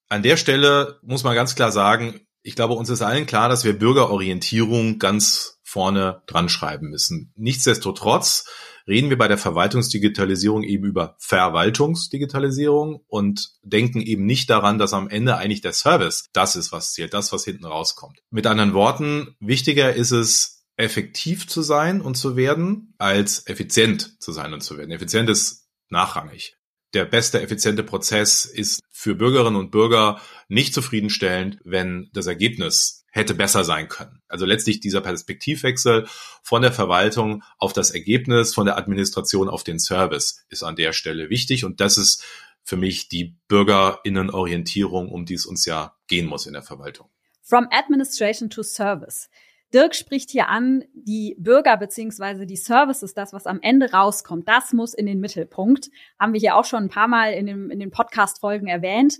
An der Stelle muss man ganz klar sagen, ich glaube, uns ist allen klar, dass wir Bürgerorientierung ganz vorne dran schreiben müssen. Nichtsdestotrotz reden wir bei der Verwaltungsdigitalisierung eben über Verwaltungsdigitalisierung und denken eben nicht daran, dass am Ende eigentlich der Service das ist, was zählt, das, was hinten rauskommt. Mit anderen Worten, wichtiger ist es, effektiv zu sein und zu werden, als effizient zu sein und zu werden. Effizient ist nachrangig. Der beste, effiziente Prozess ist für Bürgerinnen und Bürger nicht zufriedenstellend, wenn das Ergebnis hätte besser sein können. Also letztlich dieser Perspektivwechsel von der Verwaltung auf das Ergebnis, von der Administration auf den Service ist an der Stelle wichtig. Und das ist für mich die Bürgerinnenorientierung, um die es uns ja gehen muss in der Verwaltung. From Administration to Service. Dirk spricht hier an, die Bürger beziehungsweise die Services, das, was am Ende rauskommt, das muss in den Mittelpunkt. Haben wir hier auch schon ein paar Mal in, dem, in den Podcast-Folgen erwähnt.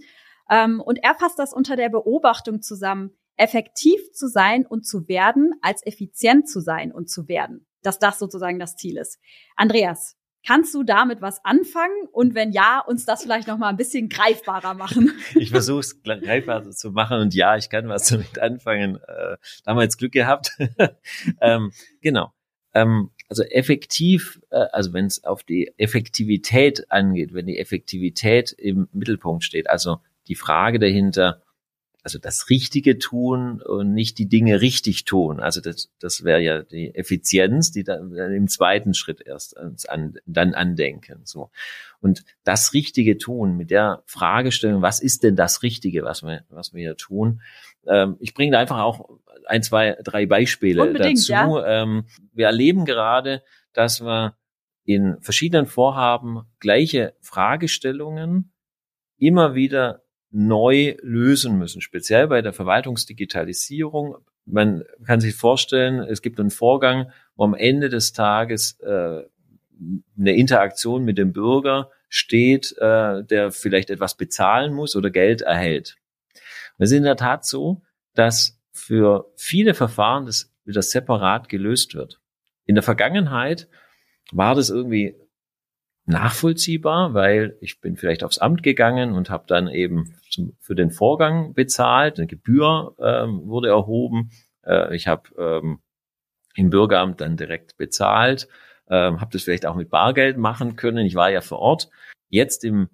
Ähm, und er fasst das unter der Beobachtung zusammen, effektiv zu sein und zu werden, als effizient zu sein und zu werden. Dass das sozusagen das Ziel ist. Andreas, Kannst du damit was anfangen? Und wenn ja, uns das vielleicht noch mal ein bisschen greifbarer machen. [laughs] Ich versuche es greifbarer zu machen und ja, ich kann was damit anfangen. Äh, da haben wir jetzt Glück gehabt. [laughs] ähm, genau. Ähm, also effektiv, äh, also wenn es auf die Effektivität angeht, wenn die Effektivität im Mittelpunkt steht, also die Frage dahinter, also das Richtige tun und nicht die Dinge richtig tun. Also das, das wäre ja die Effizienz, die dann im zweiten Schritt erst an, dann andenken. So und das Richtige tun mit der Fragestellung, was ist denn das Richtige, was wir was wir hier tun? Ähm, ich bringe da einfach auch ein, zwei, drei Beispiele Unbedingt, dazu. Ja. Ähm, wir erleben gerade, dass wir in verschiedenen Vorhaben gleiche Fragestellungen immer wieder neu lösen müssen, speziell bei der Verwaltungsdigitalisierung. Man kann sich vorstellen, es gibt einen Vorgang, wo am Ende des Tages äh, eine Interaktion mit dem Bürger steht, äh, der vielleicht etwas bezahlen muss oder Geld erhält. Es ist in der Tat so, dass für viele Verfahren das wieder separat gelöst wird. In der Vergangenheit war das irgendwie nachvollziehbar, weil ich bin vielleicht aufs Amt gegangen und habe dann eben zum, für den Vorgang bezahlt, eine Gebühr ähm, wurde erhoben, äh, ich habe ähm, im Bürgeramt dann direkt bezahlt, ähm, habe das vielleicht auch mit Bargeld machen können, ich war ja vor Ort. Jetzt im,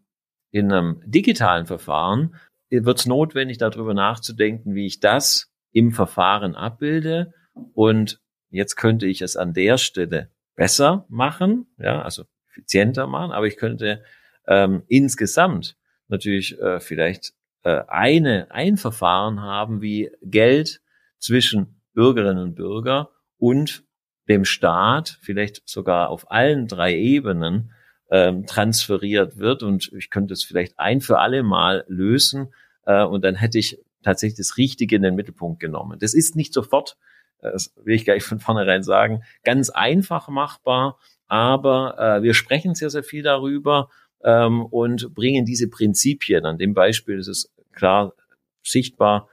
in einem digitalen Verfahren wird es notwendig, darüber nachzudenken, wie ich das im Verfahren abbilde. Und jetzt könnte ich es an der Stelle besser machen, ja, also effizienter machen, aber ich könnte ähm, insgesamt natürlich äh, vielleicht äh, eine ein Verfahren haben, wie Geld zwischen Bürgerinnen und Bürger und dem Staat, vielleicht sogar auf allen drei Ebenen ähm, transferiert wird. Und ich könnte es vielleicht ein für alle Mal lösen äh, und dann hätte ich tatsächlich das Richtige in den Mittelpunkt genommen. Das ist nicht sofort, äh, das will ich gleich von vornherein sagen, ganz einfach machbar, aber äh, wir sprechen sehr, sehr viel darüber ähm, und bringen diese Prinzipien. An dem Beispiel ist es klar sichtbar,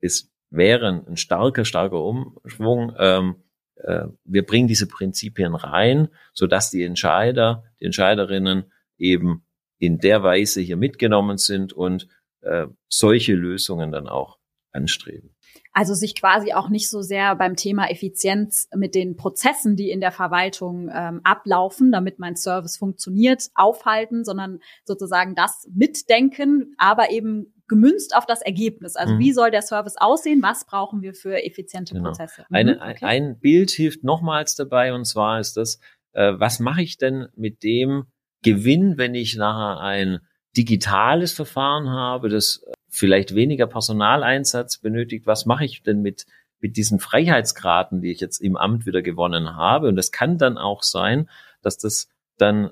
es wäre ein starker, starker Umschwung. Ähm, äh, wir bringen diese Prinzipien rein, so dass die Entscheider, die Entscheiderinnen eben in der Weise hier mitgenommen sind und äh, solche Lösungen dann auch anstreben. Also sich quasi auch nicht so sehr beim Thema Effizienz mit den Prozessen, die in der Verwaltung ähm, ablaufen, damit mein Service funktioniert, aufhalten, sondern sozusagen das mitdenken, aber eben gemünzt auf das Ergebnis. Also mhm. wie soll der Service aussehen? Was brauchen wir für effiziente genau. Prozesse? Mhm, Eine, okay. Ein Bild hilft nochmals dabei und zwar ist das, äh, was mache ich denn mit dem Gewinn, wenn ich nachher ein digitales Verfahren habe, das vielleicht weniger Personaleinsatz benötigt, was mache ich denn mit, mit diesen Freiheitsgraden, die ich jetzt im Amt wieder gewonnen habe? Und das kann dann auch sein, dass das dann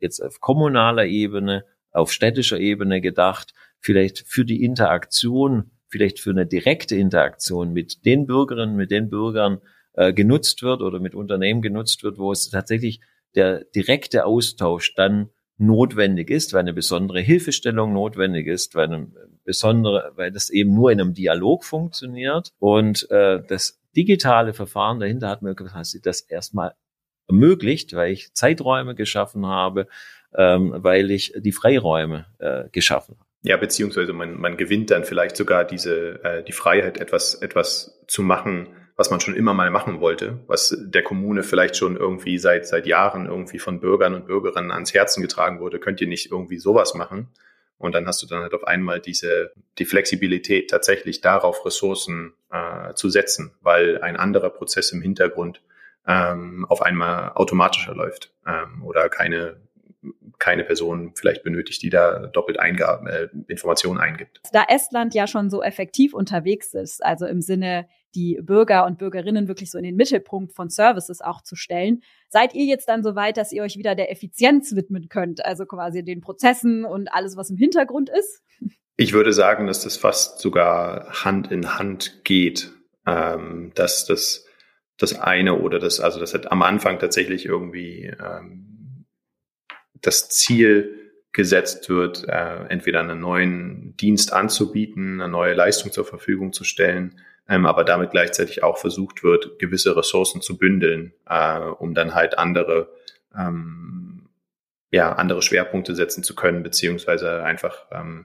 jetzt auf kommunaler Ebene, auf städtischer Ebene gedacht, vielleicht für die Interaktion, vielleicht für eine direkte Interaktion mit den Bürgerinnen, mit den Bürgern äh, genutzt wird oder mit Unternehmen genutzt wird, wo es tatsächlich der direkte Austausch dann notwendig ist, weil eine besondere Hilfestellung notwendig ist, weil eine besondere, weil das eben nur in einem Dialog funktioniert. Und äh, das digitale Verfahren dahinter hat mir das erstmal ermöglicht, weil ich Zeiträume geschaffen habe, ähm, weil ich die Freiräume äh, geschaffen habe. Ja, beziehungsweise man, man gewinnt dann vielleicht sogar diese äh, die Freiheit, etwas etwas zu machen, was man schon immer mal machen wollte, was der Kommune vielleicht schon irgendwie seit, seit Jahren irgendwie von Bürgern und Bürgerinnen ans Herzen getragen wurde, könnt ihr nicht irgendwie sowas machen? Und dann hast du dann halt auf einmal diese, die Flexibilität, tatsächlich darauf Ressourcen äh, zu setzen, weil ein anderer Prozess im Hintergrund ähm, auf einmal automatischer läuft ähm, oder keine keine Person vielleicht benötigt, die da doppelt Eingaben, äh, Informationen eingibt. Da Estland ja schon so effektiv unterwegs ist, also im Sinne, die Bürger und Bürgerinnen wirklich so in den Mittelpunkt von Services auch zu stellen, seid ihr jetzt dann so weit, dass ihr euch wieder der Effizienz widmen könnt, also quasi den Prozessen und alles, was im Hintergrund ist? Ich würde sagen, dass das fast sogar Hand in Hand geht, ähm, dass das das eine oder das, also das hat am Anfang tatsächlich irgendwie ähm, das Ziel gesetzt wird, äh, entweder einen neuen Dienst anzubieten, eine neue Leistung zur Verfügung zu stellen, ähm, aber damit gleichzeitig auch versucht wird, gewisse Ressourcen zu bündeln, äh, um dann halt andere, ähm, ja, andere Schwerpunkte setzen zu können, beziehungsweise einfach ähm,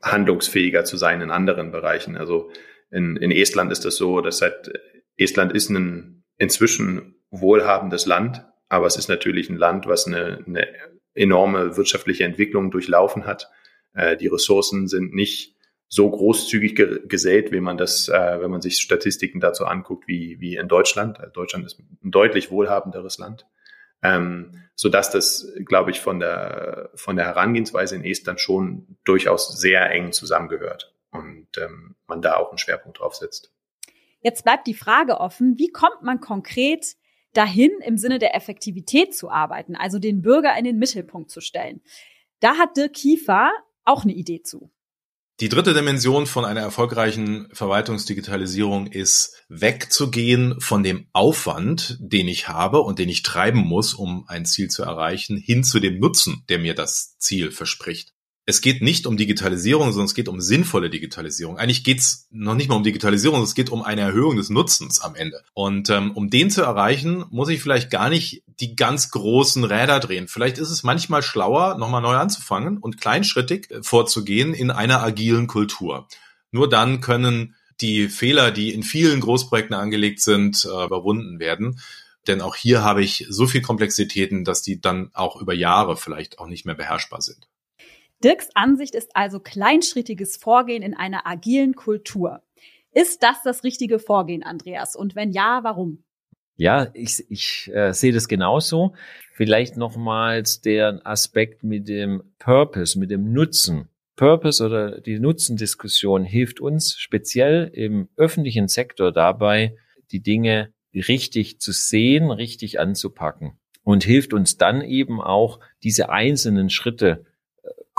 handlungsfähiger zu sein in anderen Bereichen. Also in, in Estland ist das so, dass halt Estland ist ein inzwischen wohlhabendes Land, aber es ist natürlich ein Land, was eine, eine enorme wirtschaftliche Entwicklung durchlaufen hat. Äh, die Ressourcen sind nicht so großzügig ge gesät, wie man das, äh, wenn man sich Statistiken dazu anguckt, wie, wie in Deutschland. Also Deutschland ist ein deutlich wohlhabenderes Land. Ähm, so dass das, glaube ich, von der, von der Herangehensweise in Estland schon durchaus sehr eng zusammengehört und ähm, man da auch einen Schwerpunkt drauf setzt. Jetzt bleibt die Frage offen, wie kommt man konkret dahin, im Sinne der Effektivität zu arbeiten, also den Bürger in den Mittelpunkt zu stellen? Da hat Dirk Kiefer auch eine Idee zu. Die dritte Dimension von einer erfolgreichen Verwaltungsdigitalisierung ist wegzugehen von dem Aufwand, den ich habe und den ich treiben muss, um ein Ziel zu erreichen, hin zu dem Nutzen, der mir das Ziel verspricht es geht nicht um Digitalisierung, sondern es geht um sinnvolle Digitalisierung. Eigentlich geht's noch nicht mal um Digitalisierung, es geht um eine Erhöhung des Nutzens am Ende. Und ähm, um den zu erreichen, muss ich vielleicht gar nicht die ganz großen Räder drehen. Vielleicht ist es manchmal schlauer, nochmal neu anzufangen und kleinschrittig äh, vorzugehen in einer agilen Kultur. Nur dann können die Fehler, die in vielen Großprojekten angelegt sind, äh, überwunden werden. Denn auch hier habe ich so viel Komplexitäten, dass die dann auch über Jahre vielleicht auch nicht mehr beherrschbar sind. Dirks Ansicht ist also kleinschrittiges Vorgehen in einer agilen Kultur. Ist das das richtige Vorgehen, Andreas? Und wenn ja, warum? Ja, ich, ich äh, sehe das genauso. Vielleicht nochmals der Aspekt mit dem Purpose, mit dem Nutzen. Purpose oder die Nutzendiskussion hilft uns speziell im öffentlichen Sektor dabei, die Dinge richtig zu sehen, richtig anzupacken und hilft uns dann eben auch, diese einzelnen Schritte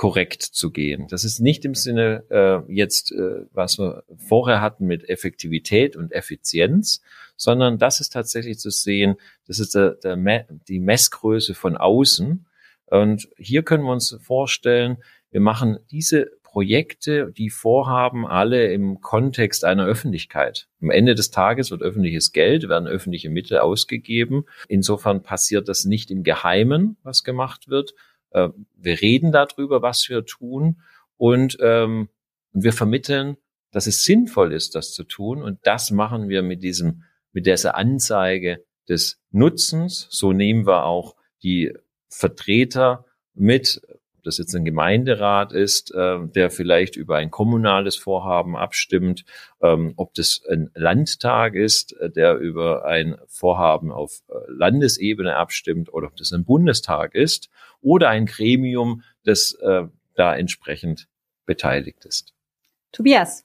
korrekt zu gehen. Das ist nicht im Sinne äh, jetzt, äh, was wir vorher hatten mit Effektivität und Effizienz, sondern das ist tatsächlich zu sehen, das ist der, der Me die Messgröße von außen. Und hier können wir uns vorstellen, wir machen diese Projekte, die Vorhaben alle im Kontext einer Öffentlichkeit. Am Ende des Tages wird öffentliches Geld, werden öffentliche Mittel ausgegeben. Insofern passiert das nicht im Geheimen, was gemacht wird, äh, wir reden darüber, was wir tun und ähm, wir vermitteln, dass es sinnvoll ist, das zu tun. Und das machen wir mit diesem, mit dieser Anzeige des Nutzens. So nehmen wir auch die Vertreter mit, ob das jetzt ein Gemeinderat ist, äh, der vielleicht über ein kommunales Vorhaben abstimmt, ähm, ob das ein Landtag ist, äh, der über ein Vorhaben auf äh, Landesebene abstimmt oder ob das ein Bundestag ist oder ein Gremium, das äh, da entsprechend beteiligt ist. Tobias.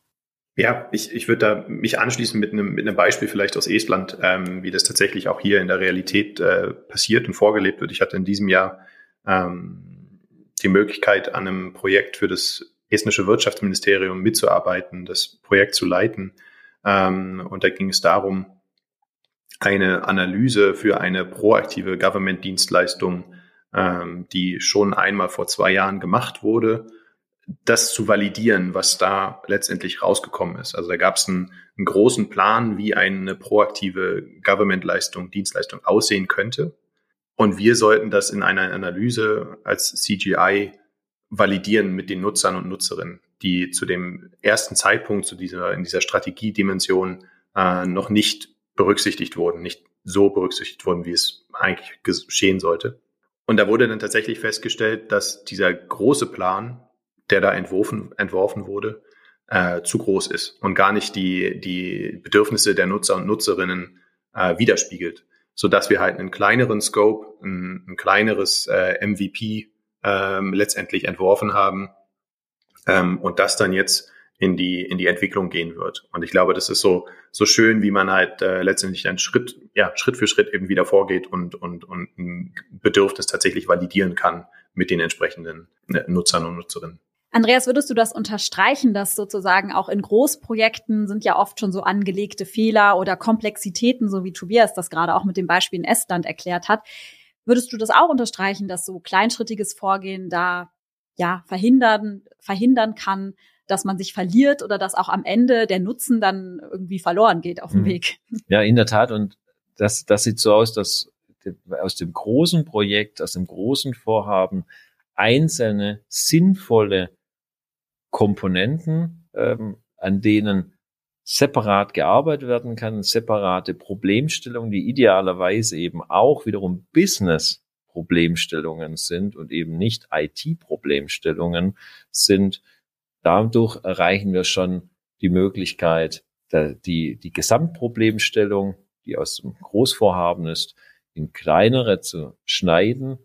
Ja, ich, ich würde da mich anschließen mit einem, mit einem Beispiel vielleicht aus Estland, ähm, wie das tatsächlich auch hier in der Realität äh, passiert und vorgelebt wird. Ich hatte in diesem Jahr ähm, die Möglichkeit, an einem Projekt für das estnische Wirtschaftsministerium mitzuarbeiten, das Projekt zu leiten. Ähm, und da ging es darum, eine Analyse für eine proaktive Government-Dienstleistung ähm, die schon einmal vor zwei Jahren gemacht wurde, das zu validieren, was da letztendlich rausgekommen ist. Also da gab es einen, einen großen Plan, wie eine proaktive Government-Leistung, Dienstleistung aussehen könnte. Und wir sollten das in einer Analyse als CGI validieren mit den Nutzern und Nutzerinnen, die zu dem ersten Zeitpunkt, zu dieser, in dieser Strategiedimension äh, noch nicht berücksichtigt wurden, nicht so berücksichtigt wurden, wie es eigentlich geschehen sollte. Und da wurde dann tatsächlich festgestellt, dass dieser große Plan, der da entworfen, entworfen wurde, äh, zu groß ist und gar nicht die, die Bedürfnisse der Nutzer und Nutzerinnen äh, widerspiegelt, so dass wir halt einen kleineren Scope, ein, ein kleineres äh, MVP ähm, letztendlich entworfen haben ähm, und das dann jetzt in die, in die Entwicklung gehen wird. Und ich glaube, das ist so, so schön, wie man halt äh, letztendlich einen Schritt, ja, Schritt für Schritt eben wieder vorgeht und, und, und ein Bedürfnis tatsächlich validieren kann mit den entsprechenden äh, Nutzern und Nutzerinnen. Andreas, würdest du das unterstreichen, dass sozusagen auch in Großprojekten sind ja oft schon so angelegte Fehler oder Komplexitäten, so wie Tobias das gerade auch mit dem Beispiel in Estland erklärt hat. Würdest du das auch unterstreichen, dass so kleinschrittiges Vorgehen da ja verhindern, verhindern kann, dass man sich verliert oder dass auch am Ende der Nutzen dann irgendwie verloren geht auf dem mhm. Weg. Ja, in der Tat. Und das, das sieht so aus, dass aus dem großen Projekt, aus dem großen Vorhaben einzelne sinnvolle Komponenten, ähm, an denen separat gearbeitet werden kann, separate Problemstellungen, die idealerweise eben auch wiederum Business Problemstellungen sind und eben nicht IT-Problemstellungen sind, dadurch erreichen wir schon die Möglichkeit, die, die Gesamtproblemstellung, die aus dem Großvorhaben ist, in kleinere zu schneiden.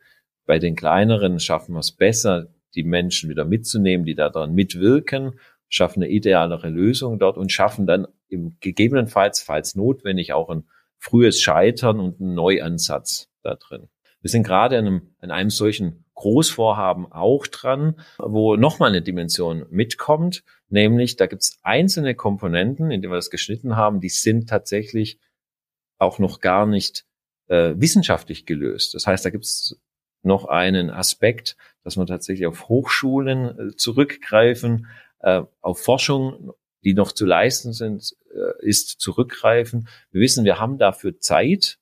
Bei den kleineren schaffen wir es besser, die Menschen wieder mitzunehmen, die daran mitwirken, schaffen eine idealere Lösung dort und schaffen dann im gegebenenfalls, falls notwendig, auch ein frühes Scheitern und einen Neuansatz da drin. Wir sind gerade an einem, an einem solchen Großvorhaben auch dran, wo nochmal eine Dimension mitkommt, nämlich da gibt es einzelne Komponenten, in denen wir das geschnitten haben, die sind tatsächlich auch noch gar nicht äh, wissenschaftlich gelöst. Das heißt, da gibt es noch einen Aspekt, dass wir tatsächlich auf Hochschulen äh, zurückgreifen, äh, auf Forschung, die noch zu leisten sind, äh, ist zurückgreifen. Wir wissen, wir haben dafür Zeit.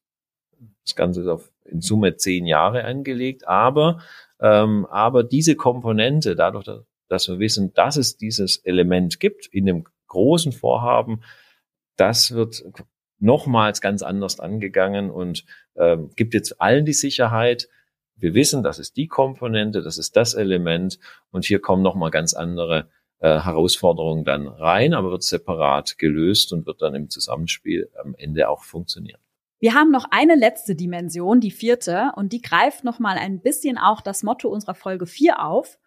Das Ganze ist auf in Summe zehn Jahre angelegt, aber ähm, aber diese Komponente, dadurch, dass wir wissen, dass es dieses Element gibt in dem großen Vorhaben, das wird nochmals ganz anders angegangen und ähm, gibt jetzt allen die Sicherheit. Wir wissen, das ist die Komponente, das ist das Element und hier kommen nochmal ganz andere äh, Herausforderungen dann rein, aber wird separat gelöst und wird dann im Zusammenspiel am Ende auch funktionieren. Wir haben noch eine letzte Dimension, die vierte, und die greift noch mal ein bisschen auch das Motto unserer Folge 4 auf.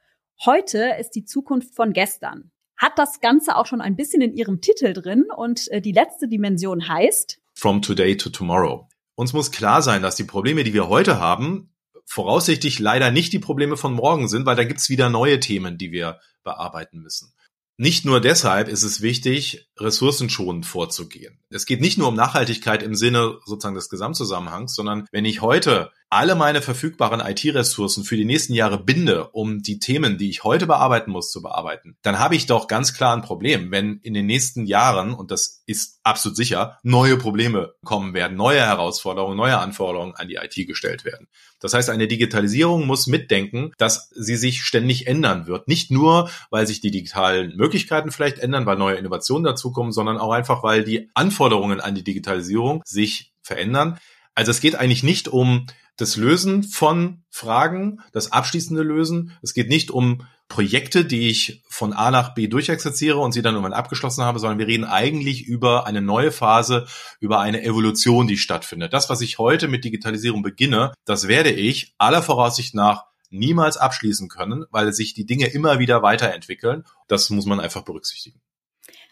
Heute ist die Zukunft von gestern. Hat das Ganze auch schon ein bisschen in ihrem Titel drin und äh, die letzte Dimension heißt From Today to Tomorrow. Uns muss klar sein, dass die Probleme, die wir heute haben, voraussichtlich leider nicht die Probleme von morgen sind, weil da gibt's wieder neue Themen, die wir bearbeiten müssen. Nicht nur deshalb ist es wichtig, ressourcenschonend vorzugehen. Es geht nicht nur um Nachhaltigkeit im Sinne sozusagen des Gesamtzusammenhangs, sondern wenn ich heute alle meine verfügbaren IT-Ressourcen für die nächsten Jahre binde, um die Themen, die ich heute bearbeiten muss, zu bearbeiten, dann habe ich doch ganz klar ein Problem, wenn in den nächsten Jahren, und das ist absolut sicher, neue Probleme kommen werden, neue Herausforderungen, neue Anforderungen an die IT gestellt werden. Das heißt, eine Digitalisierung muss mitdenken, dass sie sich ständig ändern wird. Nicht nur, weil sich die digitalen Möglichkeiten vielleicht ändern, weil neue Innovationen dazukommen, sondern auch einfach, weil die Anforderungen an die Digitalisierung sich verändern. Also es geht eigentlich nicht um das Lösen von Fragen, das abschließende Lösen. Es geht nicht um Projekte, die ich von A nach B durchexerziere und sie dann irgendwann abgeschlossen habe, sondern wir reden eigentlich über eine neue Phase, über eine Evolution, die stattfindet. Das, was ich heute mit Digitalisierung beginne, das werde ich aller Voraussicht nach niemals abschließen können, weil sich die Dinge immer wieder weiterentwickeln. Das muss man einfach berücksichtigen.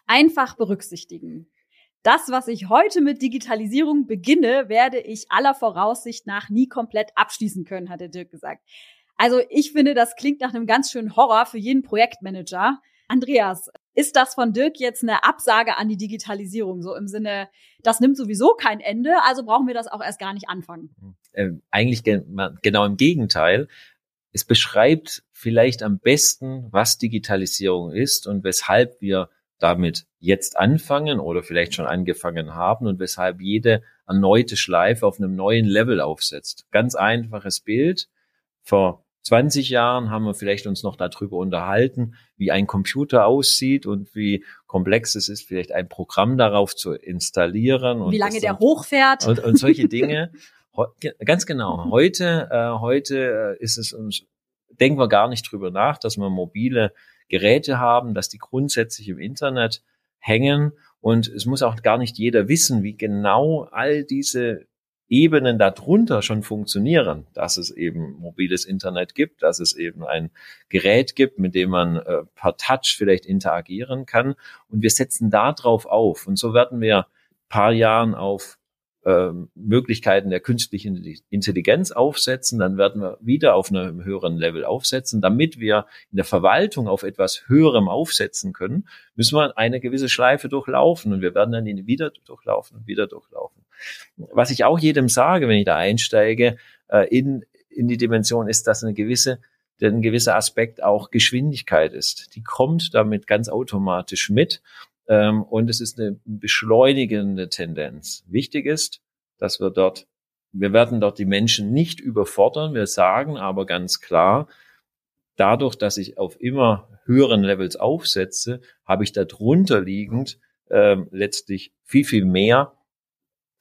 Einfach berücksichtigen. Das, was ich heute mit Digitalisierung beginne, werde ich aller Voraussicht nach nie komplett abschließen können, hat der Dirk gesagt. Also ich finde, das klingt nach einem ganz schönen Horror für jeden Projektmanager. Andreas, ist das von Dirk jetzt eine Absage an die Digitalisierung? So im Sinne, das nimmt sowieso kein Ende, also brauchen wir das auch erst gar nicht anfangen. Äh, eigentlich genau im Gegenteil. Es beschreibt vielleicht am besten, was Digitalisierung ist und weshalb wir damit jetzt anfangen oder vielleicht schon angefangen haben und weshalb jede erneute Schleife auf einem neuen Level aufsetzt. Ganz einfaches Bild. Vor 20 Jahren haben wir vielleicht uns noch darüber unterhalten, wie ein Computer aussieht und wie komplex es ist, vielleicht ein Programm darauf zu installieren. Und wie lange der hochfährt. Und, und solche [laughs] Dinge. Ganz genau. Heute, äh, heute ist es uns, denken wir gar nicht drüber nach, dass wir mobile Geräte haben, dass die grundsätzlich im Internet hängen. Und es muss auch gar nicht jeder wissen, wie genau all diese Ebenen darunter schon funktionieren, dass es eben mobiles Internet gibt, dass es eben ein Gerät gibt, mit dem man äh, per Touch vielleicht interagieren kann. Und wir setzen da drauf auf. Und so werden wir paar Jahren auf ähm, Möglichkeiten der künstlichen Intelligenz aufsetzen, dann werden wir wieder auf einem höheren Level aufsetzen. Damit wir in der Verwaltung auf etwas Höherem aufsetzen können, müssen wir eine gewisse Schleife durchlaufen und wir werden dann ihn wieder durchlaufen und wieder durchlaufen. Was ich auch jedem sage, wenn ich da einsteige, äh, in, in die Dimension ist, dass eine gewisse ein gewisser Aspekt auch Geschwindigkeit ist. Die kommt damit ganz automatisch mit ähm, und es ist eine beschleunigende Tendenz. Wichtig ist, dass wir dort, wir werden dort die Menschen nicht überfordern. Wir sagen aber ganz klar, dadurch, dass ich auf immer höheren Levels aufsetze, habe ich darunter liegend äh, letztlich viel, viel mehr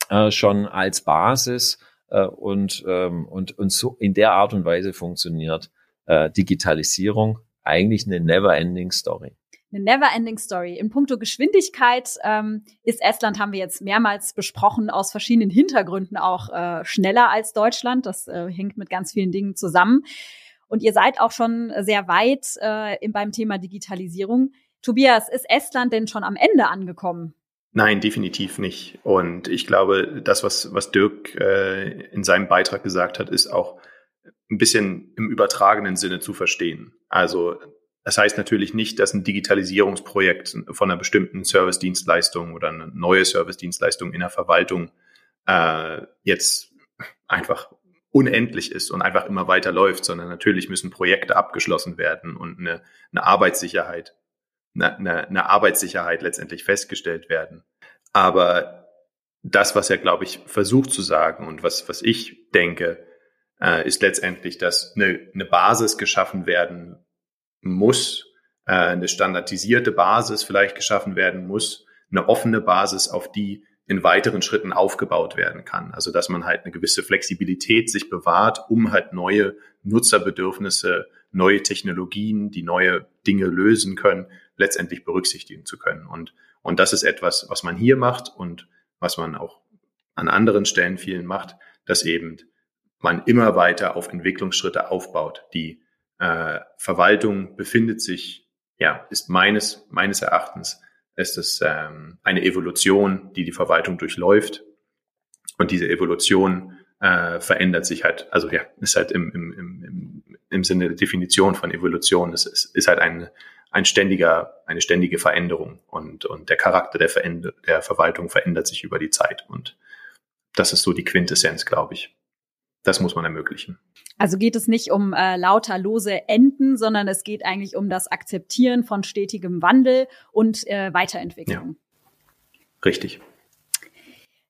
äh, schon als Basis äh, und, ähm, und, und so in der Art und Weise funktioniert äh, Digitalisierung eigentlich eine never-ending Story eine never-ending Story. In puncto Geschwindigkeit ähm, ist Estland, haben wir jetzt mehrmals besprochen, aus verschiedenen Hintergründen auch äh, schneller als Deutschland. Das äh, hängt mit ganz vielen Dingen zusammen. Und ihr seid auch schon sehr weit äh, beim Thema Digitalisierung. Tobias, ist Estland denn schon am Ende angekommen? Nein, definitiv nicht. Und ich glaube, das, was, was Dirk äh, in seinem Beitrag gesagt hat, ist auch ein bisschen im übertragenen Sinne zu verstehen. Also das heißt natürlich nicht, dass ein Digitalisierungsprojekt von einer bestimmten Service-Dienstleistung oder eine neue Service-Dienstleistung in der Verwaltung äh, jetzt einfach unendlich ist und einfach immer weiter läuft, sondern natürlich müssen Projekte abgeschlossen werden und eine, eine Arbeitssicherheit, eine, eine, eine Arbeitssicherheit letztendlich festgestellt werden. Aber das, was er, glaube ich, versucht zu sagen und was, was ich denke, äh, ist letztendlich, dass eine, eine Basis geschaffen werden muss, äh, eine standardisierte Basis vielleicht geschaffen werden muss, eine offene Basis, auf die in weiteren Schritten aufgebaut werden kann. Also dass man halt eine gewisse Flexibilität sich bewahrt, um halt neue Nutzerbedürfnisse, neue Technologien, die neue Dinge lösen können, letztendlich berücksichtigen zu können. Und, und das ist etwas, was man hier macht und was man auch an anderen Stellen vielen macht, dass eben man immer weiter auf Entwicklungsschritte aufbaut, die äh, Verwaltung befindet sich, ja, ist meines, meines Erachtens, ist es ähm, eine Evolution, die die Verwaltung durchläuft. Und diese Evolution äh, verändert sich halt, also ja, ist halt im, im, im, im Sinne der Definition von Evolution, es ist, ist halt ein, ein ständiger, eine ständige Veränderung und, und der Charakter der, Veränder der Verwaltung verändert sich über die Zeit. Und das ist so die Quintessenz, glaube ich. Das muss man ermöglichen. Also geht es nicht um äh, lauter lose Enden, sondern es geht eigentlich um das Akzeptieren von stetigem Wandel und äh, Weiterentwicklung. Ja. Richtig.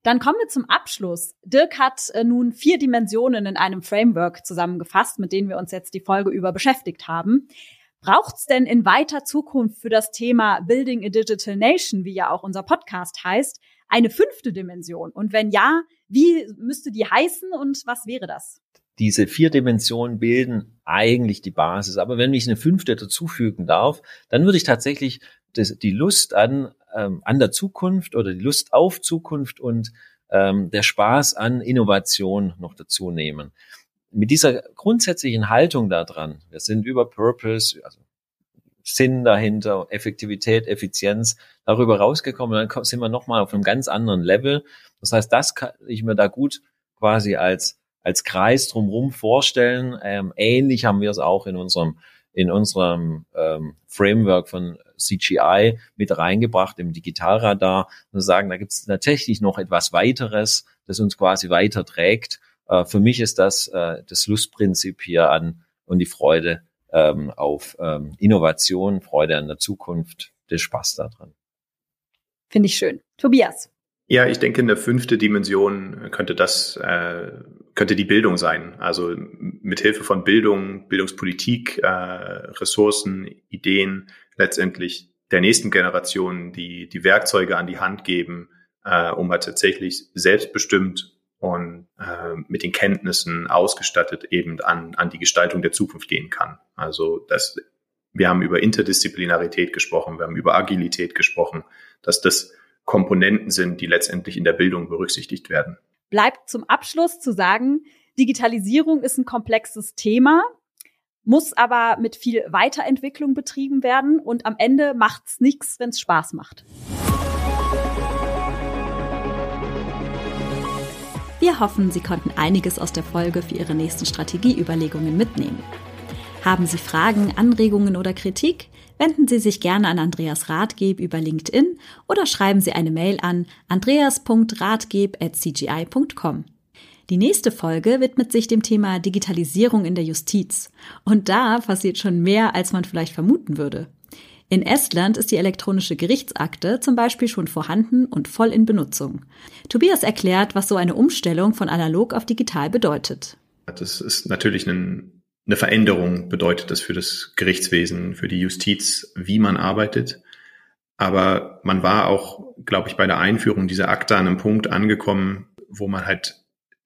Dann kommen wir zum Abschluss. Dirk hat äh, nun vier Dimensionen in einem Framework zusammengefasst, mit denen wir uns jetzt die Folge über beschäftigt haben. Braucht es denn in weiter Zukunft für das Thema Building a Digital Nation, wie ja auch unser Podcast heißt, eine fünfte Dimension? Und wenn ja, wie müsste die heißen und was wäre das? Diese vier Dimensionen bilden eigentlich die Basis. Aber wenn ich eine fünfte dazufügen darf, dann würde ich tatsächlich das, die Lust an, ähm, an der Zukunft oder die Lust auf Zukunft und ähm, der Spaß an Innovation noch dazu nehmen. Mit dieser grundsätzlichen Haltung daran, wir sind über Purpose, also Sinn dahinter, Effektivität, Effizienz darüber rausgekommen. Dann sind wir nochmal auf einem ganz anderen Level. Das heißt, das kann ich mir da gut quasi als als Kreis drumherum vorstellen. Ähm, ähnlich haben wir es auch in unserem in unserem ähm, Framework von CGI mit reingebracht im Digitalradar und sagen, da gibt es tatsächlich noch etwas weiteres, das uns quasi weiter trägt. Äh, für mich ist das äh, das Lustprinzip hier an und die Freude ähm, auf ähm, Innovation, Freude an der Zukunft, der Spaß daran. Finde ich schön. Tobias. Ja, ich denke, eine fünfte Dimension könnte das, äh, könnte die Bildung sein. Also mit Hilfe von Bildung, Bildungspolitik, äh, Ressourcen, Ideen letztendlich der nächsten Generation die, die Werkzeuge an die Hand geben, äh, um halt tatsächlich selbstbestimmt und äh, mit den Kenntnissen ausgestattet eben an, an die Gestaltung der Zukunft gehen kann. Also das, wir haben über Interdisziplinarität gesprochen, wir haben über Agilität gesprochen, dass das Komponenten sind, die letztendlich in der Bildung berücksichtigt werden. Bleibt zum Abschluss zu sagen, Digitalisierung ist ein komplexes Thema, muss aber mit viel Weiterentwicklung betrieben werden und am Ende macht's nichts, wenn es Spaß macht. Wir hoffen, Sie konnten einiges aus der Folge für Ihre nächsten Strategieüberlegungen mitnehmen. Haben Sie Fragen, Anregungen oder Kritik? Wenden Sie sich gerne an Andreas Ratgeb über LinkedIn oder schreiben Sie eine Mail an andreas.ratgeb.cgi.com. Die nächste Folge widmet sich dem Thema Digitalisierung in der Justiz. Und da passiert schon mehr, als man vielleicht vermuten würde. In Estland ist die elektronische Gerichtsakte zum Beispiel schon vorhanden und voll in Benutzung. Tobias erklärt, was so eine Umstellung von analog auf digital bedeutet. Das ist natürlich ein, eine Veränderung, bedeutet das für das Gerichtswesen, für die Justiz, wie man arbeitet. Aber man war auch, glaube ich, bei der Einführung dieser Akte an einem Punkt angekommen, wo man halt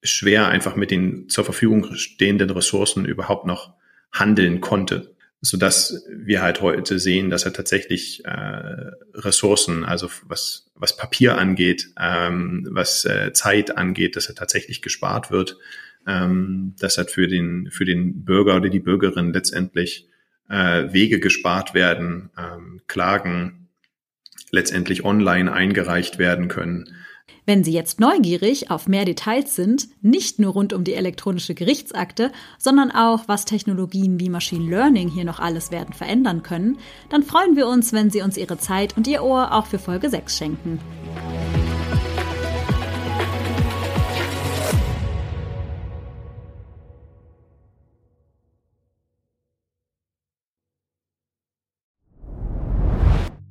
schwer einfach mit den zur Verfügung stehenden Ressourcen überhaupt noch handeln konnte so dass wir halt heute sehen, dass er tatsächlich äh, Ressourcen, also was was Papier angeht, ähm, was äh, Zeit angeht, dass er tatsächlich gespart wird, ähm, dass halt für den für den Bürger oder die Bürgerin letztendlich äh, Wege gespart werden, ähm, Klagen letztendlich online eingereicht werden können. Wenn Sie jetzt neugierig auf mehr Details sind, nicht nur rund um die elektronische Gerichtsakte, sondern auch, was Technologien wie Machine Learning hier noch alles werden verändern können, dann freuen wir uns, wenn Sie uns Ihre Zeit und Ihr Ohr auch für Folge 6 schenken.